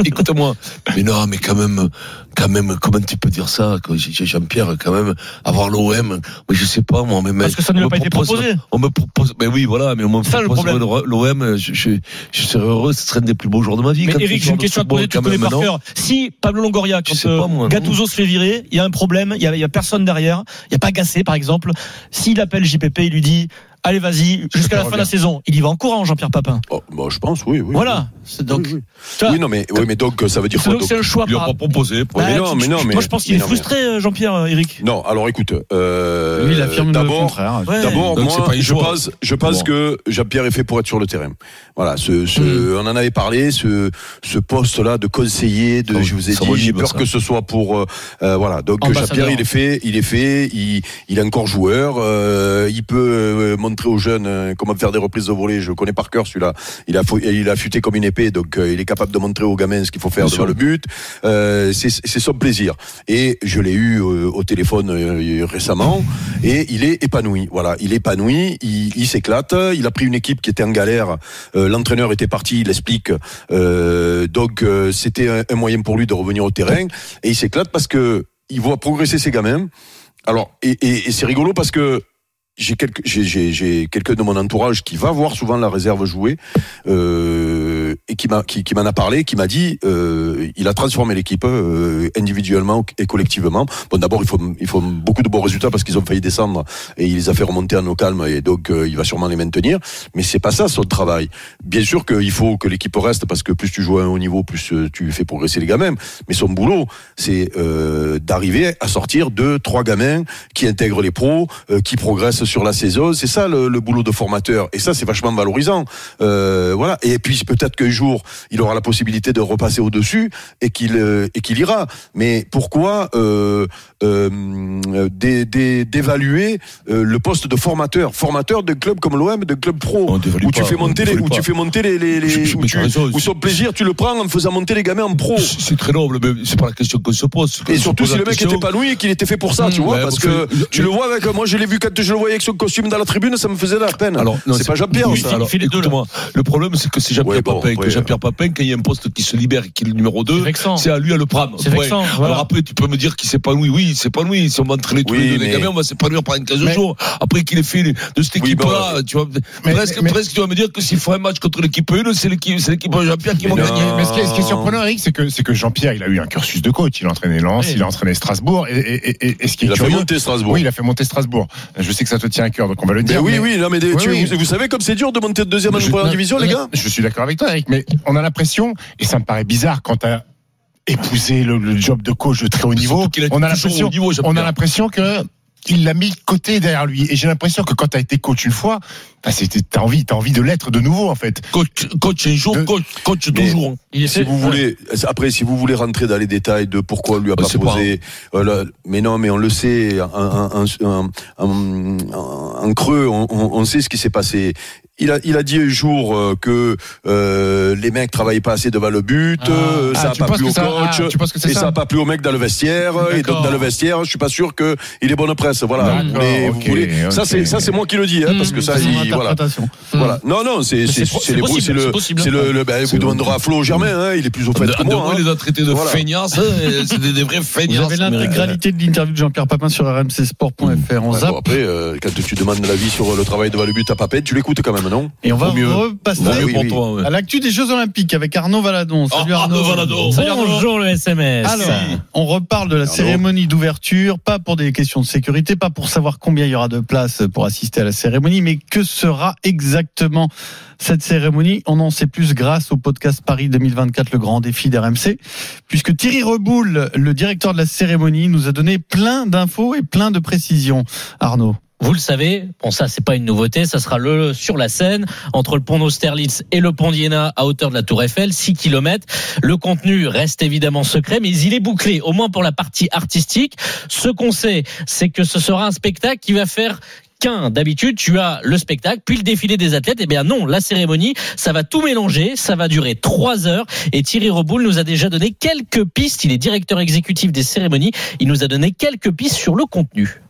D: Écoute-moi, mais non, mais quand même, quand même, comment tu peux dire ça Jean-Pierre, quand même, avoir l'OM, mais je sais pas, moi, mais
F: Parce que ça ne lui a pas été
D: propose-
F: proposé.
D: On me propose, mais oui, voilà, mais on me
F: ça,
D: propose l'OM, je, je, je serais heureux, ce serait un des plus beaux jours de ma vie.
F: Mais Eric, j'ai une question à te poser, tu connais par cœur. Si Pablo Longoria, quand
D: sais pas, moi, non.
F: Gattuso se fait virer, il y a un problème, il y a, il y a personne derrière, il y a pas Gassé par exemple. S'il appelle JPP, il lui dit Allez, vas-y, jusqu'à la fin de la saison. Il y va en courant, Jean-Pierre Papin.
G: Oh, bah, je pense, oui, oui.
F: Voilà. C'est donc,
G: Oui, oui. Oui, non, mais, oui, mais donc, ça veut dire quoi
F: c'est un choix.
D: Pas proposé.
F: Bah,
G: mais non,
F: tu-
G: mais non, mais-
F: Moi, je pense qu'il est frustré, euh, Jean-Pierre, euh, Eric.
G: Non, alors écoute, euh,
H: Lui, il affirme le
G: d'abord,
H: contraire.
F: Ouais.
G: D'abord, moi, je pense, je pense que Jean-Pierre est fait pour être sur le terrain. Voilà, ce, ce,
F: Hmm.
G: on en avait parlé, ce, ce poste-là de conseiller, de, je vous ai dit, j'ai peur
D: ça.
G: que ce soit pour, euh, voilà. Donc. Jean-Pierre, il est fait, il est fait, il, il est encore joueur, euh, il peut euh, montrer aux jeunes euh, comment faire des reprises de volée. Je connais par cœur celui-là. Il a, il a futé comme une épée, donc euh, il est capable de montrer aux gamins ce qu'il faut faire
D: Bien
G: devant
D: sûr.
G: le but. Euh, c'est son plaisir. Et je l'ai eu au téléphone récemment, et il est épanoui. Voilà, il est épanoui, il, il s'éclate. Il a pris une équipe qui était en galère. L'entraîneur était parti, il explique. Euh, donc c'était un, un moyen pour lui de revenir au terrain, et il s'éclate parce que il voit progresser ses gamins. Alors, et, et, et c'est rigolo parce que j'ai quelques, quelqu'un de mon entourage qui va voir souvent la réserve jouer. Euh, et qui m'a, qui, qui m'en a parlé, qui m'a dit, euh, il a transformé l'équipe euh, individuellement et collectivement. Bon, d'abord, il faut, il faut beaucoup de bons résultats parce qu'ils ont failli descendre et il les a fait remonter en eau calme et donc euh, il va sûrement les maintenir. Mais c'est pas ça son travail. Bien sûr qu'il faut que l'équipe reste parce que plus tu joues à un haut niveau, plus euh, tu fais progresser les gamins. Mais son boulot, c'est euh, d'arriver à sortir deux, trois gamins qui intègrent les pros, euh, qui progressent sur la saison. C'est ça le, le boulot de formateur. Et ça, c'est vachement valorisant. Voilà. Et puis peut-être jour il aura la possibilité de repasser au-dessus et qu'il euh, et qu'il ira. Mais pourquoi euh, d'évaluer euh, le poste de formateur, formateur d'un club comme l'OM, d'un club pro,
D: On
G: où tu fais
D: on
G: monter les, où tu fais monter les, les, les-
D: Je- je-
G: où, tu,
D: t'as raison,
G: où son plaisir, tu le prends en faisant monter les gamins en pro.
D: C'est très noble, mais c'est pas la question qu'on se pose.
G: Et surtout si le mec est épanoui et qu'il était fait pour ça, tu
D: Mmh,
G: vois,
D: ouais,
G: parce que
D: fait-
G: tu le vois avec moi, je l'ai vu quand je le voyais avec son costume dans la tribune, ça me faisait de la peine.
D: Alors, non,
G: c'est pas Jean-Pierre,
D: oui,
G: ça.
D: alors, écoute-moi, le problème, c'est que c'est Jean-Pierre
G: Ouais,
D: Papin. que Jean-Pierre Papin, quand il y a un poste qui se libère et qui est le numéro 2,
F: vexant.
D: c'est à lui à le prendre.
F: C'est
D: Ouais. Alors après, tu peux me dire qu'il s'épanouit. Oui, il s'épanouit. Si on va entraîner tous
G: Oui,
D: les deux, les
G: mais-
D: gamins, on va s'épanouir pendant 15
E: Mais-
D: jours. Après qu'il ait fait de cette
G: Oui,
D: équipe-là,
G: bon,
D: tu vois,
E: mais-
D: presque,
E: mais-
D: presque, tu vas me dire que s'il faut un match contre l'équipe 1, c'est l'équipe, c'est l'équipe Jean-Pierre qui va gagner.
E: Mais ce qui est, ce qui est surprenant, Eric, c'est que, c'est que Jean-Pierre, il a eu un cursus de coach. Il a entraîné Lens,
F: Oui.
E: il a entraîné Strasbourg. Et, et, et, et ce qui est
G: Il a fait monter Strasbourg.
E: Oui, il a fait monter Strasbourg. Je sais que ça te tient à cœur, donc on va le
G: Mais
E: dire.
G: oui,
E: mais-
G: oui, non, mais des-
E: Oui,
G: tu-
E: oui.
G: Vous, vous savez comme c'est dur de monter de deuxième en première division, les gars
E: Je suis d'accord avec toi, Eric, mais on a l'impression, et ça me paraît bizarre quand t'as épousé le, le job de coach de très haut niveau,
D: a
E: on a l'impression, on a l'impression que il l'a mis de côté derrière lui. Et j'ai l'impression que quand t'as été coach une fois, bah, c'était- t'as envie, t'as envie de l'être de nouveau, en fait.
D: Coach, coach un jour,
E: De-
D: coach, coach
G: Si
F: fait-
G: vous voulez, après, si vous voulez rentrer dans les détails de pourquoi on lui a
D: Bah,
G: pas posé, euh, mais non, mais on le sait, en, en- en- en- en- en creux, on, on- on sait ce qui s'est passé. Il a, il a dit un jour euh, que euh, les mecs travaillaient pas assez devant le but,
F: Ah.
G: euh, ça
E: Ah,
G: a
E: tu
G: pas plu au
E: ça-
G: coach,
E: ah, tu penses que c'est
G: et
E: ça
G: ça a pas plu au mec dans le vestiaire, et donc dans le vestiaire, je suis pas sûr que il est bonne presse. Voilà. Mais vous
E: ok,
G: voulez- ça
E: ok.
G: c'est ça c'est moi qui le dis, hein, parce que ça,
H: C'est
G: il- voilà.
H: interprétation.
G: Voilà. Non, non, c'est c'est
F: c'est
G: c'est c'est le
F: c'est possible.
G: c'est le, le- ben, vous demanderez à Flo Germain, hein, il est plus au fait
D: De,
G: que moi. hein.
D: il les a traités de feignasses, hein, c'était des vrais
H: Vous
D: feignasses.
H: avez l'intégralité de l'interview de Jean-Pierre Papin sur rmcsport.fr. On zappe
G: après, euh, quand tu demandes l'avis sur le travail devant le but à Papet, tu l'écoutes quand même, non
H: et on va repasser
G: oui.
D: toi, ouais.
H: à l'actu des Jeux Olympiques avec Arnaud Valadon. Salut
D: Oh,
H: Arnaud.
D: Arnaud Valadon.
H: Salut Arnaud.
F: Bonjour le SMS.
H: Alors, on reparle de la
G: Arnaud.
H: cérémonie d'ouverture, pas pour des questions de sécurité, pas pour savoir combien il y aura de places pour assister à la cérémonie, mais que sera exactement cette cérémonie? On en sait plus grâce au podcast Paris 2024, le grand défi d'RMC, puisque Thierry Reboul, le directeur de la cérémonie, nous a donné plein d'infos et plein de précisions. Arnaud.
M: Vous le savez, bon ça c'est pas une nouveauté, ça sera le sur la Seine entre le pont d'Austerlitz et le pont d'Iéna à hauteur de la Tour Eiffel, 6 km. Le contenu reste évidemment secret, mais il est bouclé, au moins pour la partie artistique. Ce qu'on sait, c'est que ce sera un spectacle qui va faire qu'un. D'habitude, tu as le spectacle, puis le défilé des athlètes. Eh bien non, la cérémonie, ça va tout mélanger, ça va durer trois heures. Et Thierry Reboul nous a déjà donné quelques pistes. Il est directeur exécutif des cérémonies. Il nous a donné quelques pistes sur le contenu.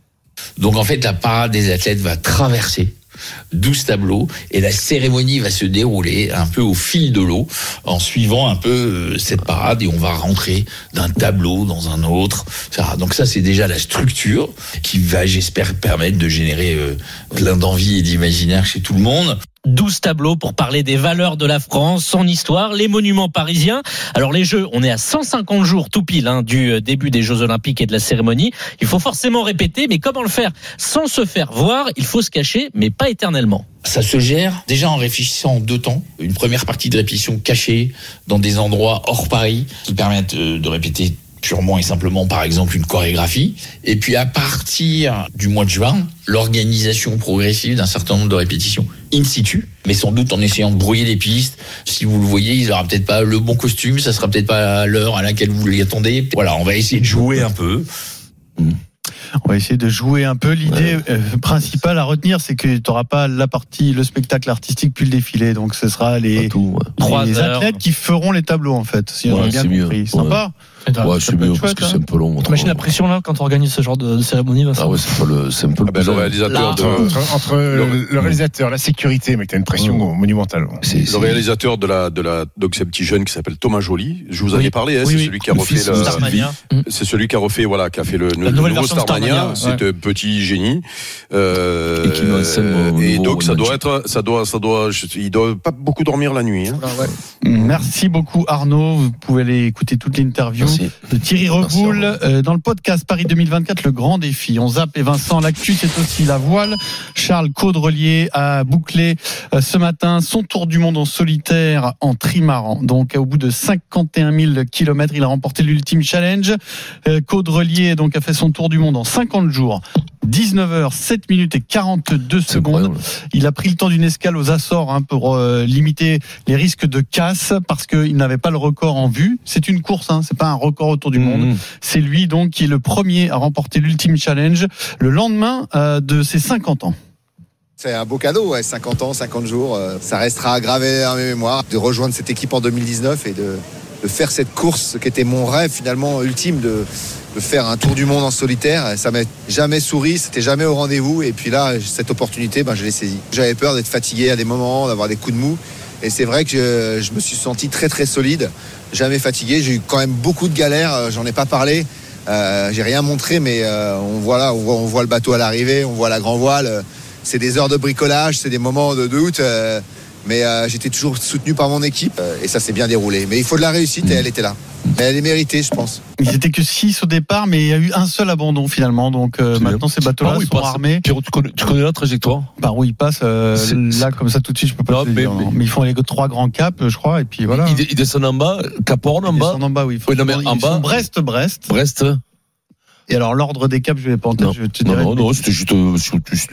N: Donc en fait, la parade des athlètes va traverser 12 tableaux et la cérémonie va se dérouler un peu au fil de l'eau en suivant un peu euh, cette parade et on va rentrer d'un tableau dans un autre. Donc ça, c'est déjà la structure qui va, j'espère, permettre de générer euh, plein d'envie et d'imaginaire chez tout le monde.
M: 12 tableaux pour parler des valeurs de la France, son histoire, les monuments parisiens. Alors les Jeux, on est à 150 jours tout pile hein, du euh, début des Jeux Olympiques et de la cérémonie. Il faut forcément répéter, mais comment le faire sans se faire voir? Il faut se cacher, mais pas éternellement.
N: Ça se gère déjà en réfléchissant en deux temps. Une première partie de répétition cachée dans des endroits hors Paris qui permettent euh, de répéter purement et simplement par exemple une chorégraphie. Et puis à partir du mois de juin, l'organisation progressive d'un certain nombre de répétitions in situ, mais sans doute en essayant de brouiller les pistes. Si vous le voyez, il aura peut-être pas le bon costume, ça sera peut-être pas l'heure à laquelle vous l'y attendez. Voilà, on va essayer de jouer un peu.
H: On va essayer de jouer un peu. L'idée euh, principale à retenir, c'est que tu n'auras pas la partie, le spectacle artistique puis le défilé. Donc ce sera les,
D: Tout, ouais.
M: Trois
H: les
M: heures.
H: athlètes qui feront les tableaux en fait. Si on
D: Ouais,
H: a bien
D: c'est mieux.
H: compris.
D: Ouais.
H: Sympa.
D: Ouais, c'est mieux parce que c'est un peu long.
F: T'imagines la pression là quand on organise ce genre de, de cérémonie Vincent
D: Ah ouais, c'est pas le, c'est un peu le
G: Ah ben, le
D: buzz.
G: réalisateur de,
E: Entre, entre le, le réalisateur, la sécurité, mais t'as une pression monumentale.
G: Le réalisateur de la, de la, donc c'est petit jeune qui s'appelle Thomas Joly. Je vous en
F: Oui.
G: ai parlé, hein,
F: Oui,
G: c'est
F: oui.
G: celui qui a refait le, c'est celui qui a refait, voilà, qui a fait le, nouveau C'est un petit génie. Euh,
D: Et qui
G: donc ça doit être, ça doit, ça doit, je- il doit pas beaucoup dormir la nuit. Hein.
H: Merci beaucoup Arnaud. Vous pouvez aller écouter toute l'interview de Thierry Reboul euh, dans le podcast Paris 2024, le grand défi. On zappe et Vincent, l'actu c'est aussi la voile. Charles Caudrelier a bouclé euh, ce matin son tour du monde en solitaire en trimaran. Donc au bout de 51 000 kilomètres, il a remporté l'ultime challenge. Euh, Caudrelier donc a fait son tour du monde en 50 jours. 19h, 7 minutes et 42 secondes. Il a pris le temps d'une escale aux Açores hein, pour euh, limiter les risques de casse parce qu'il n'avait pas le record en vue. C'est une course, hein, c'est pas un record autour du monde. C'est lui donc qui est le premier à remporter l'Ultime Challenge le lendemain euh, de ses 50 ans.
O: C'est un beau cadeau, ouais, 50 ans, 50 jours. euh, ça restera gravé dans mes mémoires de rejoindre cette équipe en 2019 et de, de faire cette course qui était mon rêve finalement ultime de, de faire un tour du monde en solitaire. Ça m'a jamais souri, c'était jamais au rendez-vous. Et puis là, cette opportunité, ben, je l'ai saisie. J'avais peur d'être fatigué à des moments, d'avoir des coups de mou. Et c'est vrai que je, je me suis senti très très solide, jamais fatigué. J'ai eu quand même beaucoup de galères, euh, j'en ai pas parlé. Euh, j'ai rien montré, mais euh, on, voit là, on, voit, on voit le bateau à l'arrivée, on voit la grand voile. C'est des heures de bricolage, c'est des moments de doute. euh, mais j'étais toujours soutenu par mon équipe et ça s'est bien déroulé. Mais il faut de la réussite et elle était là. Mais elle est méritée, je pense.
H: Ils étaient que 6 au départ, mais il y a eu un seul abandon finalement. Donc euh, maintenant ces bateaux-là
D: il
H: sont
D: passe
H: armés.
D: Pierrot, tu connais, tu connais la trajectoire?
H: Par où ils passent euh, là comme ça tout de suite, je peux pas te le dire, non. mais, ils font les trois grands caps, je crois, et puis voilà.
D: Ils, ils descendent en bas, Cap Horn en
H: Ils
D: bas.
H: descendent en bas, oui.
D: Oui, non, mais
H: Ils
D: en
H: sont
D: bas.
H: Brest, Brest.
D: Brest.
H: Et alors l'ordre des caps, je vais pas en tête. Je te
D: Non, non, non, c'était juste, euh, si si.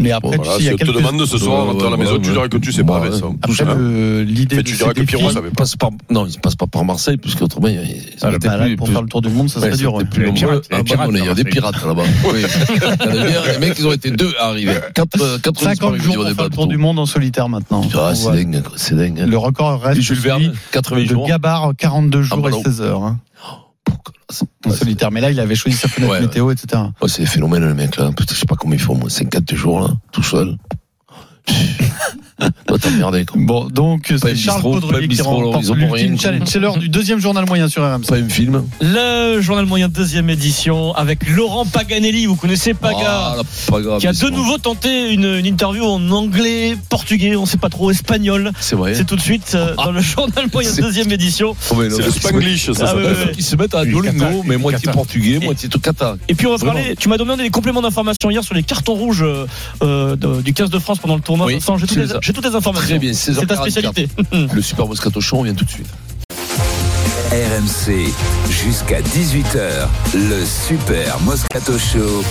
H: Mais après,
G: Voilà,
H: tu sais, il y
G: si
H: a
G: on te
H: quelques-
G: demande ce soir, rentre à la maison, tu diras que tu sais pas,
D: Ouais, tout
H: Après,
D: ça.
H: le- l'idée de
G: tu diras que Pierrot savait
D: Il passe par, non, il passe pas par Marseille, puisque autrement, il,
H: Ah, bah là,
D: plus-
H: pour
D: plus-
H: faire le tour du monde, ça serait dur.
D: Ah, bah, non, il y a des pirates là-bas. En les mecs, ils ont été deux à arriver. Quatre, quatre
H: 50 jours pour faire le tour du monde en solitaire maintenant.
D: Ah, c'est dingue, c'est dingue.
H: Le record reste
D: Jules
H: celui
D: Verne, 80
H: de
D: jours.
H: Gabard, 42 jours
D: Ah, bah
H: et
D: non.
H: 16 heures. En solitaire. Mais là, il avait choisi sa fenêtre
D: Ouais,
H: météo, etc.
D: Ouais, c'est phénoménal, le mec, là. Je sais pas comment ils font, moi. 50 jours, là, tout seul.
H: Bon, donc c'est Charles Baudrelier qui remporte l'Ultime Challenge. C'est l'heure du deuxième journal moyen sur RMC.
D: Pas un film.
A: Le journal moyen deuxième édition avec Laurent Paganelli. Vous connaissez Paga
D: Ah,
A: qui a de nouveau tenté une, une interview en anglais, portugais, on sait pas trop, espagnol.
D: C'est vrai.
A: C'est tout de suite euh, dans le journal moyen deuxième édition.
D: Oh,
G: C'est le Spanglish, ça
A: Ah,
G: s'appelle.
A: ouais.
D: Ils se mettent à
E: Du
D: Duolingo, mais moitié
E: Qatar.
D: portugais, moitié tout Qatar.
A: Et puis on va
D: Vraiment.
A: parler, tu m'as donné des compléments d'information hier sur les cartons rouges euh, de- du 15 de France pendant le tournoi.
D: Oui,
A: j'ai toutes,
D: c'est
A: les-
D: ça.
A: j'ai toutes les informations.
D: Très bien,
A: C'est ta
D: 16h44.
A: spécialité.
D: Le Super Moscato Show, on vient tout de suite.
B: RMC, jusqu'à 18h, le Super Moscato Show.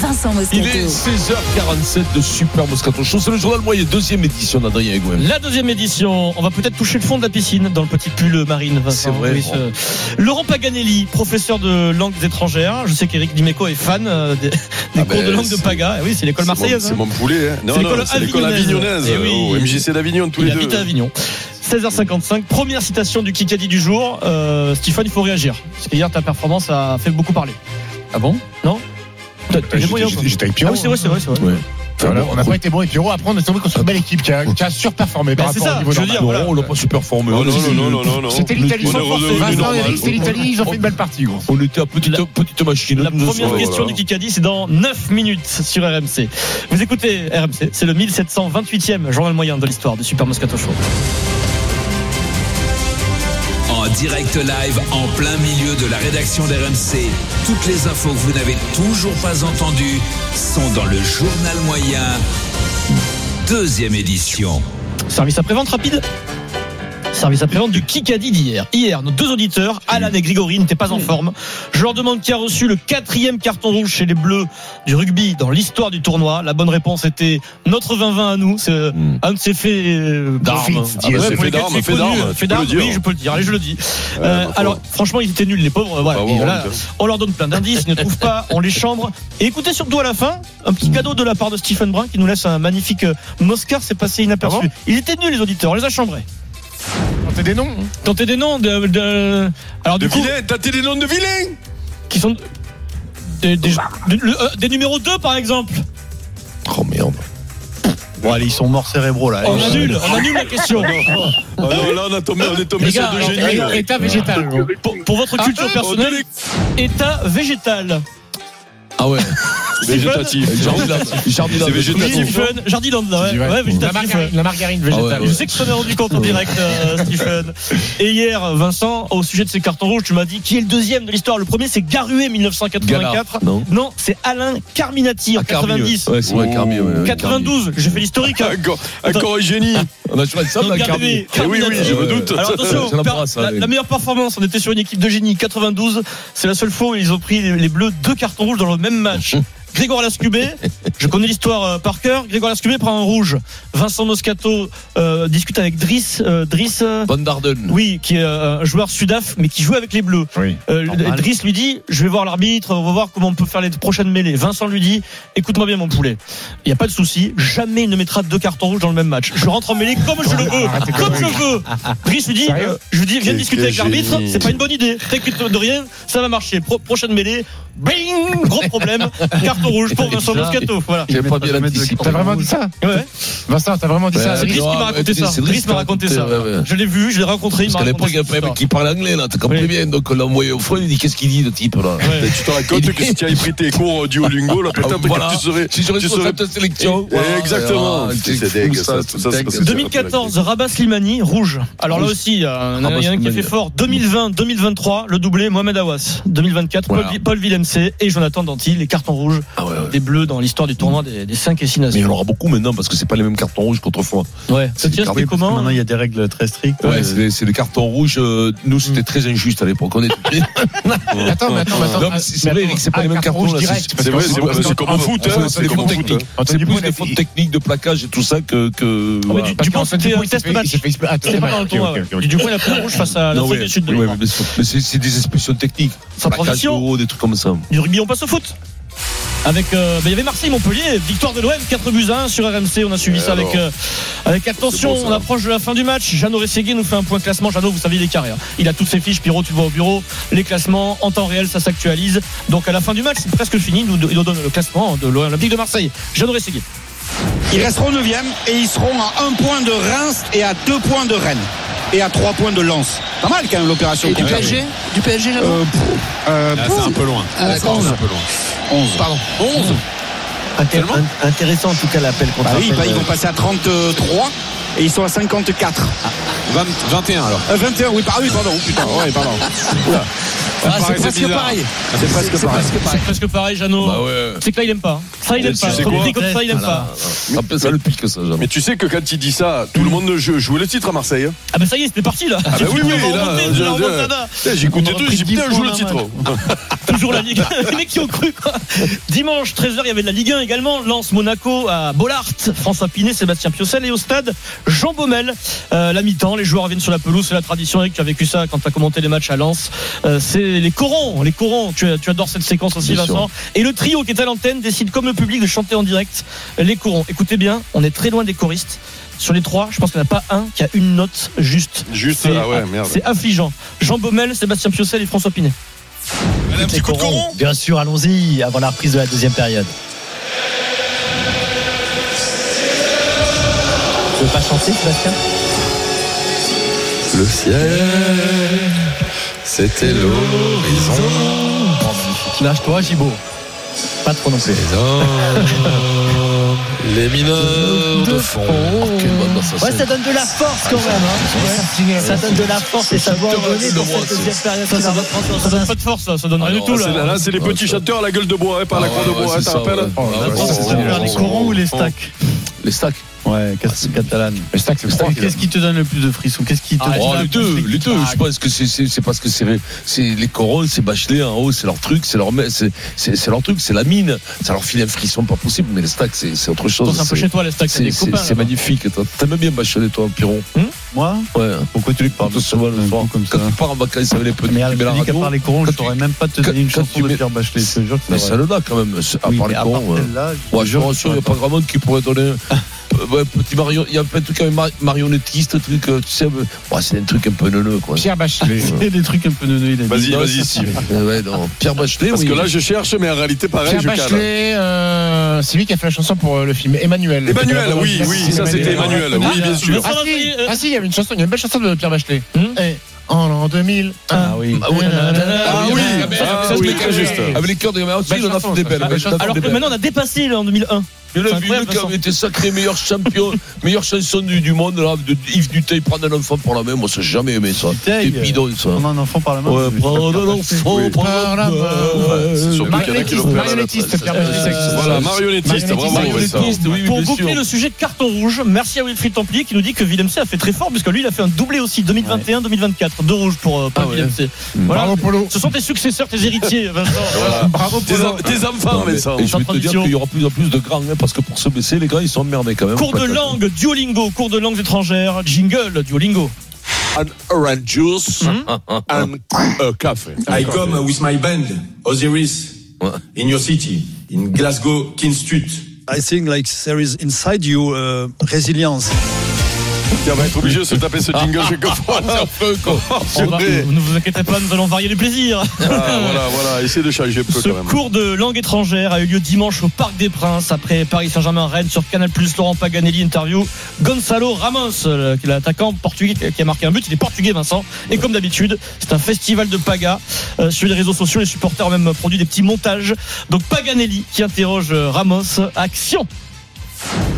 C: Vincent
D: Il
C: Moscato.
D: est 16h47 de Super Moscato Show. C'est le journal moyen, deuxième édition d'Adrien Egouin.
A: La deuxième édition, on va peut-être toucher le fond de la piscine dans le petit pull marine. Vincent.
D: C'est vrai.
A: Oui, ce- Laurent Paganelli, professeur de langues étrangères. Je sais qu'Éric Dimeco est fan euh, des, des
G: Ah
A: cours
G: ben,
A: de langue de Paga. Eh Oui, c'est l'école
G: C'est mon-
A: marseillaise.
G: C'est
A: hein.
G: mon poulet. hein. Non,
A: C'est
G: non,
A: l'école
G: c'est l'école
A: avignonnaise.
G: avignonnaise.
A: Eh oui.
G: au MJC d'Avignon, tous
A: Il
G: les
A: habite
G: deux.
A: à Avignon. 16h55, première citation du Kikadi du jour. Euh, Stéphane, il faut réagir. Parce qu'hier, ta performance a fait beaucoup parler.
H: Ah bon?
A: Non?
E: J'étais- avec
A: Ah
E: Pierrot.
A: oui, c'est vrai, c'est vrai, c'est vrai.
D: Ouais.
E: Voilà,
D: Bon,
E: on n'a pas été bon et Pierrot. Après, on est tombé contre une belle équipe qui a, qui a surperformé par
A: Ben, c'est
E: rapport
A: ça,
E: au niveau
A: je veux
E: normal.
A: dire,
D: Non,
A: voilà.
D: on l'a pas super formé.
G: Oh,
D: On
G: non, non, non, non, non.
E: C'était l'Italie. Sans. Vincent Eric, c'était l'Italie. Ils ont fait une belle partie. gros.
D: On était à petite,
A: La-
D: petite machine.
A: La première question
D: voilà.
A: du Kikadi, c'est dans 9 minutes sur RMC. Vous écoutez RMC, c'est le 1728e journal moyen de l'histoire du Super Moscato Show.
B: Direct live, en plein milieu de la rédaction d'RMC, toutes les infos que vous n'avez toujours pas entendues sont dans le journal moyen, deuxième édition.
A: Service après-vente rapide Service après-vente du Kikadi d'hier. Hier, nos deux auditeurs, Alan et Grégory, n'étaient pas en forme. Je leur demande qui a reçu le quatrième carton rouge chez les Bleus du rugby dans l'histoire du tournoi. La bonne réponse était notre 20-20 à nous. C'est euh,
D: Hmm.
A: un de ces faits euh,
D: D'armes.
A: Ah
G: fait d'armes, fait
A: Fait oui, je peux le dire. Allez, je le dis. Euh, alors, franchement, ils étaient nuls, les pauvres. Voilà.
G: Ah, bon,
A: on leur donne plein d'indices, ils ne trouvent pas, on les chambre. Et écoutez surtout à la fin, un petit cadeau de la part de Stephen Brun qui nous laisse un magnifique Moscar, c'est passé inaperçu.
E: Ah bon
A: ils étaient nuls, les auditeurs, on les a chambrés.
E: Tentez des noms.
A: Tentez des noms de. de- alors,
G: De
A: du coup,
G: t'as des noms de vilains
A: qui sont. Des, des- euh, des numéros 2 par exemple.
D: Oh merde.
H: Bon, allez, ils sont morts cérébraux là.
A: On annule, on annule la question.
G: Ah non, là, on, a tombé, on est tombé sur deux
A: alors,
G: génies.
E: État végétal.
A: Pour, pour votre culture
G: ah,
A: personnelle, état végétal.
D: Ah ouais.
G: Végétatif.
D: Jardiland.
G: Végétatif.
A: Stephen, Jardiland, ouais, ouais,
E: La
A: végétatif.
E: margarine, la margarine végétale.
A: Je sais que tu t'en es rendu compte en direct, euh, Stephen. Et hier, Vincent, au sujet de ces cartons rouges, tu m'as dit qui est le deuxième de l'histoire? Le premier, c'est Garué 1984.
D: Galard, non
A: Non, c'est Alain Carminati en
D: Ah, Carmi,
A: 90.
D: Ouais, Ouais, c'est vrai, Carmi. ouais, ouais,
A: 92, j'ai fait l'historique. hein.
G: Encore un génie.
D: On a
A: Donc,
D: à
A: Carbi-
D: Carbi.
G: Eh oui, oui, je me doute.
A: Alors attention, la, meilleure performance, on était sur une équipe de génie 92. C'est la seule fois où ils ont pris les, les Bleus deux cartons rouges dans le même match. Grégoire Lascubé, je connais l'histoire euh, par cœur. Grégoire Lascubé prend un rouge. Vincent Moscato euh, discute avec Driss. euh, Driss euh,
D: Van Darden.
A: oui, qui est euh, un joueur sudaf, mais qui joue avec les Bleus.
E: Oui.
A: Euh. Driss lui dit Je vais voir l'arbitre, on va voir comment on peut faire les prochaines mêlées. Vincent lui dit Écoute-moi bien, mon poulet. Il n'y a pas de souci, jamais il ne mettra deux cartons rouges dans le même match. Je rentre en mêlée comme je le veux.
E: De
A: Comme je veux. Driss lui dit euh, Je lui dis Viens discuter avec l'arbitre, c'est pas une bonne idée. T'inquiète de rien, ça va marcher. Pro- prochaine mêlée, bing Gros problème. Carton rouge pour Vincent Moscato. Voilà.
E: T'as vraiment dit ça
A: Ouais.
E: Vincent, t'as vraiment dit ça
A: C'est Driss qui m'a raconté ça.
D: c'est
A: Driss m'a raconté ça. Je l'ai vu, je l'ai rencontré. il
D: Parce
A: m'a
D: qu'à l'époque, il y avait un mec qui parlait anglais, là, t'as compris bien. Donc on l'a envoyé au front, il dit Qu'est-ce qu'il dit, le type, là.
G: Tu te racontes que si tu avais pris tes cours Duolingo, là, peut-être
D: Voilà.
G: que tu serais.
D: Si j'aurais sélection.
G: Exactement.
D: Ah,
G: C'est ça, tout ça, c'est
D: dingue.
G: parce que-
A: 2014, Rabat Slimani, rouge. Alors là aussi, il y en a un qui a fait fort. 2020, 2023, le doublé, Mohamed Awas. 2024,
D: Voilà.
A: Paul, Paul Villemc et Jonathan Danty, les cartons rouges
D: Ah ouais, ouais.
A: des Bleus dans l'histoire du tournoi des, des 5 et 6
D: Mais il y en
A: nations.
D: aura beaucoup maintenant parce que c'est pas les mêmes cartons rouges qu'autrefois.
A: Ouais. Ça tient,
D: carré,
A: c'était
H: Parce que
A: comment
H: Maintenant, il y a des règles très strictes.
D: Ouais,
H: Euh,
D: c'est les- c'est cartons rouges. euh, Nous, c'était très injuste à l'époque. On était.
E: Attends, mais attends, attends.
D: C'est c'est vrai, Eric, c'est pas
E: Ah,
D: les mêmes
E: carton
D: cartons.
E: rouge
D: là,
E: direct,
G: C'est vrai, c'est c'est comme au foot, hein,
D: c'est des fautes techniques. C'est de plaquage et tout ça que. que
A: Ah, mais
D: voilà.
A: du,
E: Parce
A: du coup,
E: il
A: match.
E: Ah,
A: C'était pas dans le tournoi. Du coup, il a pris rouge face à du Sud. de
D: mais c'est- c'est c'est des expressions techniques.
A: Sans transition.
D: des trucs comme ça.
A: Du rugby, on passe au foot. Avec, euh, bah, il y avait Marseille-Montpellier, victoire de l'OM, 4 buts à 1 sur RMC. On a suivi ça avec, euh, avec attention.
G: C'est
A: on approche de la fin du match. Jeannot Rességuier nous fait un point classement. Jeannot, vous savez, il est carré. hein. Il a toutes ses fiches. Pierrot, tu le vois au bureau. Les classements en temps réel, ça s'actualise. Donc à la fin du match, c'est presque fini. Il nous, il nous donne le classement de l'Olympique de Marseille. Jeannot Rességuier.
P: Ils resteront 9 et ils seront à 1 point de Reims et à 2 points de Rennes. Et à 3 points de Lens. Pas mal quand même l'opération.
Q: Et du. PSG Du PSG,
P: Euh, euh,
L: Là, c'est un peu loin.
Q: Ah, d'accord.
L: C'est un peu loin.
P: 11.
Q: Pardon.
P: 11
H: Intéressant en tout cas l'appel contre
P: Bah oui, bah, ils
H: euh,
P: vont passer à 33 et ils sont à 54.
L: 20 21 alors.
P: Euh, 21, oui, par- ah oui, pardon, putain, ouais, pardon. Oula. Ah, c'est presque pareil.
G: C'est presque pareil.
A: C'est presque pareil, Jeannot.
D: Bah ouais.
A: C'est que là, il aime pas. Ça, il aime pas. comme ça, il aime pas.
D: Ça le pique, ça, jamais.
G: Mais tu sais que quand il dit ça, tout le monde joue, jouait le titre à Marseille. hein.
A: Ah, bah ça y est, c'était parti là.
G: Ah bah oui, oui. Eh, J'écoutais tout, j'ai dit
H: pris
G: putain,
H: 10
G: joue le titre.
A: Toujours la Ligue 1. Les mecs qui ont cru, quoi. Dimanche, 13h, il y avait de la Ligue 1 également. Lance Monaco à Bollard. François Pinet, Sébastien Piocel. Et au stade, Jean Baumel. Euh, la mi-temps, les joueurs reviennent sur la pelouse. C'est la tradition, Eric. Tu as vécu ça quand tu as commenté les matchs à Lens. Euh, c'est les corons. Les corons. Tu, tu adores cette séquence aussi,
D: Bien sûr.
A: Vincent. Et le trio qui est à l'antenne décide, comme le public, de chanter en direct les corons. Écoutez bien, on est très loin des choristes. Sur les trois, je pense qu'il n'y en a pas un qui a une note juste.
G: Juste,
A: C'est-
G: ah ouais, merde.
A: C'est affligeant. Jean Baumel, Sébastien Piocel et François Pinet.
L: Un petit coup de coron.
H: Bien sûr, allons-y avant la reprise de la deuxième période. Tu veux pas chanter, Sébastien?
I: Le ciel, c'était l'horizon.
H: Lâche-toi, Gibo. Pas trop non plus.
I: Les mineurs de fond.
D: Danse,
H: Ouais, ça donne de la force quand même. hein. Ça donne de la force et ça doit en donner pour cette deuxième période.
A: Ça, ça, donne- ça donne pas de force, là. ça donne rien du tout.
G: Ah, c'est-
A: Là.
G: Là, c'est les petits chanteurs à la gueule de bois, hein, pas à la
D: Ah,
G: croix de bois,
D: ouais,
G: hein, t'as rappelles
D: ouais.
G: Oh,
H: les corons ou les stacks
D: Les stacks.
H: Ouais, qu'est-ce catalane.
E: Le stack, c'est
H: Qu'est-ce qui- Qu'est-ce qui te donne le plus de frissons? Qu'est-ce qui te
A: Ah,
D: Oh, les deux, les deux. Je pense que c'est c'est c'est parce que c'est c'est les corons, c'est Bachelet en haut, c'est leur truc, c'est leur c'est c'est c'est leur truc, c'est la mine. Ça leur file un frisson pas possible. Mais les stacks, c'est c'est autre chose.
A: C'est un peu chez toi, les stacks, c'est
D: C'est
A: des
D: c'est-
A: copains.
D: c'est
A: là-bas.
D: magnifique. toi. T'aimes bien Bachelet, toi, Piron
H: Moi
D: Ouais.
H: Pourquoi tu lui parles
D: Tout souvent le soir.
H: comme
D: Quand
H: ça
D: tu pars en vacances avec les petits,
H: Mais
D: tu mets la
H: dit qu'à
D: radio.
H: part les corons, je
D: Quand
H: saurais même pas te
D: quand-
H: donner une
D: quand
H: chanson
D: tu
H: de Pierre Bachelet. Je te jure que
D: Mais
H: c'est
D: ça le a quand même. À part les ouais.
H: celle-là, je que
D: rassure, il n'y a pas grand monde qui pourrait donner. Ouais, petit Marion, il y a un trucs avec mar- marionnettiste, truc, euh, tu sais, ouais, c'est un truc un peu neuneux, quoi.
E: Pierre Bachelet.
H: C'est des trucs un peu neuneux. il a dit.
G: Vas-y, vas-y, Steve.
D: euh, Ouais, non. Pierre Bachelet,
G: Parce
D: oui.
G: que là, je cherche, mais en réalité, pareil,
E: Pierre
G: je.
E: Bachelet, euh, c'est lui qui a fait la chanson pour le film Emmanuel.
G: Emmanuel, oui, oui, ça c'était Emmanuel, oui, bien sûr.
E: Ah si, ah si, il y avait une chanson, il y a une belle chanson de Pierre Bachelet.
A: Hmm
E: Eh, en en 2000.
A: Ah
H: oui.
D: Ah oui,
G: Ah oui, ah
D: ça,
G: oui,
D: c'est
G: très juste.
D: Avec les cœurs de on a fait des
E: ça.
D: belles.
A: Alors que maintenant, on a dépassé en 2001.
D: Il y en a vu
A: incroyable,
D: qui
A: Vincent.
D: avait été sacré meilleur champion, meilleure chanson du, du monde, là, de Yves Duteil prendre un enfant pour la main. Moi, ça, j'ai jamais aimé ça. C'est bidon, ça.
H: Prendre un enfant par la main.
D: Ouais, prendre un enfant
E: Oui.
D: par
E: Par
D: la main.
E: Marionnettiste.
G: Voilà, marionnettiste,
D: oui,
A: Pour boucler le sujet carton rouge, merci à Wilfried Templier qui nous dit que Villemc a fait très fort puisque lui il a fait un doublé aussi 2021-2024, deux rouges pour, euh, pour
D: Ah ouais.
A: Villemc. Voilà.
E: Bravo, Polo.
A: Ce sont tes successeurs, tes héritiers, Vincent.
E: Bravo,
G: Tes,
E: Polo.
G: en- tes enfants,
D: Non, mais-
G: Vincent.
D: et je vais te dire qu'il y aura plus en plus de grands, hein, parce que pour se baisser, les gars, ils sont emmerdés quand même.
A: Cours de langue, Duolingo, cours de langues étrangères, jingle, Duolingo.
Q: an orange juice and a coffee.
R: I come with my band, Osiris, in your city, in Glasgow, King Street.
S: I think like there is inside you uh, resilience.
G: On va être obligé de se taper ce jingle quelquefois.
A: On va- ne vous inquiétez pas, nous allons varier les plaisirs.
G: Ah, voilà, voilà, essayez de changer un peu
A: Ce
G: quand même.
A: cours de langue étrangère a eu lieu dimanche au Parc des Princes après Paris Saint-Germain-Rennes sur Canal+. Laurent Paganelli interview Gonzalo Ramos, euh, qui est l'attaquant portugais qui a marqué un but. Il est portugais, Vincent. Et comme d'habitude, c'est un festival de paga. Euh, sur les réseaux sociaux, les supporters ont même produit des petits montages. Donc Paganelli qui interroge euh, Ramos. Action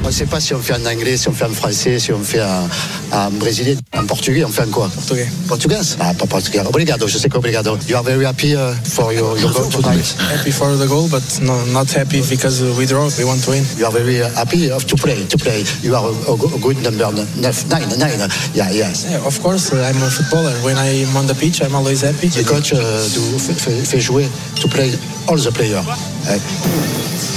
T: On ne sait pas si on fait en anglais, si on fait en français, si on fait en, en brésilien, en portugais, on fait en quoi? Portugais. Portugais Ah, pas portugais. Obrigado, je sais qu'obrigado. You are very happy uh, for your, your goal tonight.
U: Happy for the goal, but no, not happy because we draw. We want to win.
T: You are very uh, happy of to play, to play. You are a, a go- a good number nine, nine. Yeah, yes.
U: Yeah, of course, uh, I'm a footballer. When I'm on the pitch, I'm always happy.
T: The coach uh, do, fait, fait- fait jouer to play all the players.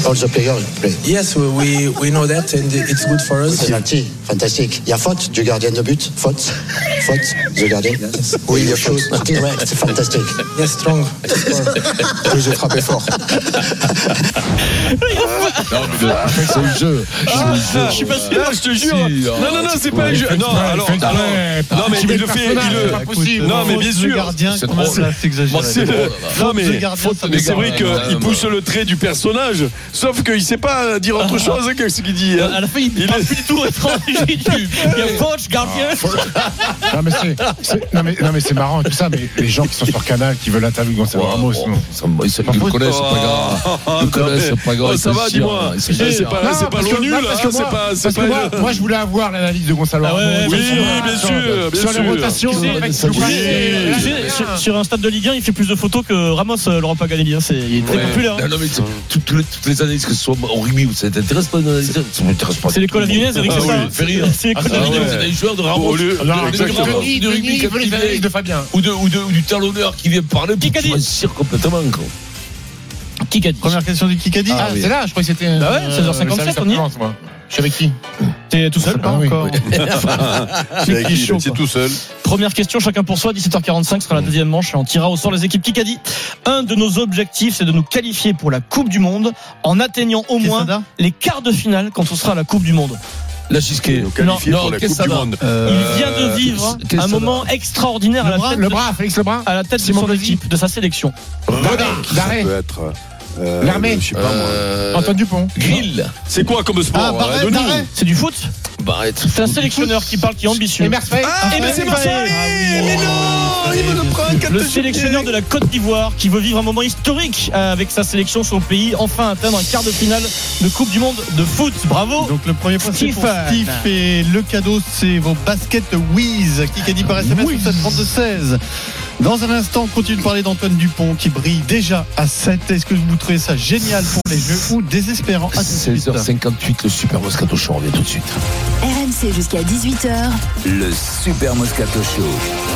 T: All the players play.
U: Yes, we, we, we know that, and it's good for us.
T: Penalty, fantastique. Il y a faute du gardien de but. Faute. Faute du gardien. Oui, il shoot direct, fantastique.
U: Yes, strong.
T: Oui, j'ai frappé fort.
D: C'est le jeu. C'est le jeu.
A: Je suis pas sûr.
G: Ah, je te jure. Non, non, non, c'est pas un
E: Il
G: jeu. Non, alors, alors, non, mais il le fait, il
E: C'est
G: le. Non, mais bien
H: Le
G: sûr.
H: gardien
D: C'est
H: commence
D: drôle.
H: à s'exagérer.
G: Moi, c'est le-
H: Faute
G: Non, mais, mais c'est vrai qu'il pousse le trait du personnage, sauf qu'il sait pas dire autre chose que ce qu'il dit. hein.
A: À la fin, il
G: Il est-
A: plus du tout étranger. Il y a coach, gardien.
E: Non mais c'est, c'est- non mais, non mais c'est marrant tout ça, mais les gens qui sont sur Canal qui veulent interviewer Gonzalo
D: Ouais,
E: Ramos,
D: bon,
E: non.
D: ça me- Ils ils le connaissent, c'est pas grave. Ils le connaissent, c'est pas grave.
G: Oh, ça va,
D: se
G: dis-moi.
D: ils se
G: C'est pas, c'est pas
E: parce que-
G: l'ONU,
E: non,
G: là.
E: parce que
G: C'est
E: moi-
G: pas, c'est
E: parce que
G: pas.
E: moi, moi, je voulais avoir l'analyse de Gonzalo
A: Ah ouais,
E: Ramos.
A: ouais,
G: Oui,
A: bien sûr.
G: bien
E: Sur-
G: sûr.
E: les rotations,
A: sur- Sur un stade de Ligue 1, il fait plus de photos que Ramos, euh, Laurent Paganelli. hein. C'est- Il est très
D: Ouais.
A: populaire. hein.
D: Non, non, mais toutes, les, toutes les analyses, que ce soit au rugby ou ça t'intéresse pas d'analyser Ça m'intéresse pas.
A: C'est l'école avignonnaise, Eric,
D: Ah
A: c'est ça
D: oui,
A: hein. C'est l'école
D: Ah,
A: avignonnaise.
D: C'est des joueurs de Ramos. Rugby
E: de Fabien.
D: ou de, ou de, ou du talonneur qui vient parler pour
A: Kikadi.
D: choisir complètement. Quoi.
A: Dit
H: Première question du Kikadi.
E: Ah, c'est là, je crois que c'était.
A: Bah ouais,
E: euh,
A: 16h57,
E: le service
A: on y est.
E: Je suis avec qui?
A: T'es tout seul?
E: Ah oui.
H: Encore.
G: C'est avec qui,
H: chaud,
G: tout seul.
A: Première question, chacun pour soi. 17h45 sera la deuxième manche et on tirera au sort les équipes Kikadi. Un de nos objectifs, c'est de nous qualifier pour la Coupe du Monde en atteignant au moins les quarts de finale quand on sera à la Coupe du Monde.
D: La Gisquet.
G: Nous qualifier
D: Non,
G: pour la Coupe du Monde.
A: Il vient de vivre un moment extraordinaire à la tête,
E: Lebrun
A: à la tête de son équipe, de sa sélection.
E: D'arrêt.
G: Euh,
E: L'armée.
G: Je sais pas moi.
D: Euh,
E: Antoine Dupont.
D: Grill.
G: C'est quoi comme
H: Ah,
G: sport Denis
H: d'arrêt.
A: C'est du foot
D: Bah, arrête.
A: C'est un sélectionneur qui parle, qui est ambitieux.
E: Et Mersfay.
G: Ah, mais c'est Marseille Mais non Il me le prend quand
A: Le sélectionneur de la Côte d'Ivoire qui veut vivre un moment historique euh, avec sa sélection, son pays, enfin atteindre un quart de finale de Coupe du Monde de foot. Bravo
H: Donc le premier point c'est pour. Steve et le cadeau c'est vos baskets Wiz qui a dit par SMS
A: Wiz.
H: 32 16. Dans un instant, on continue de parler d'Antoine Dupont qui brille déjà à 7. Est-ce que vous trouvez ça génial pour les jeux ou désespérant? À tout de suite
D: 16h58, le Super Moscato Show, on revient tout de suite.
V: RMC jusqu'à 18h.
B: Le Super Moscato Show.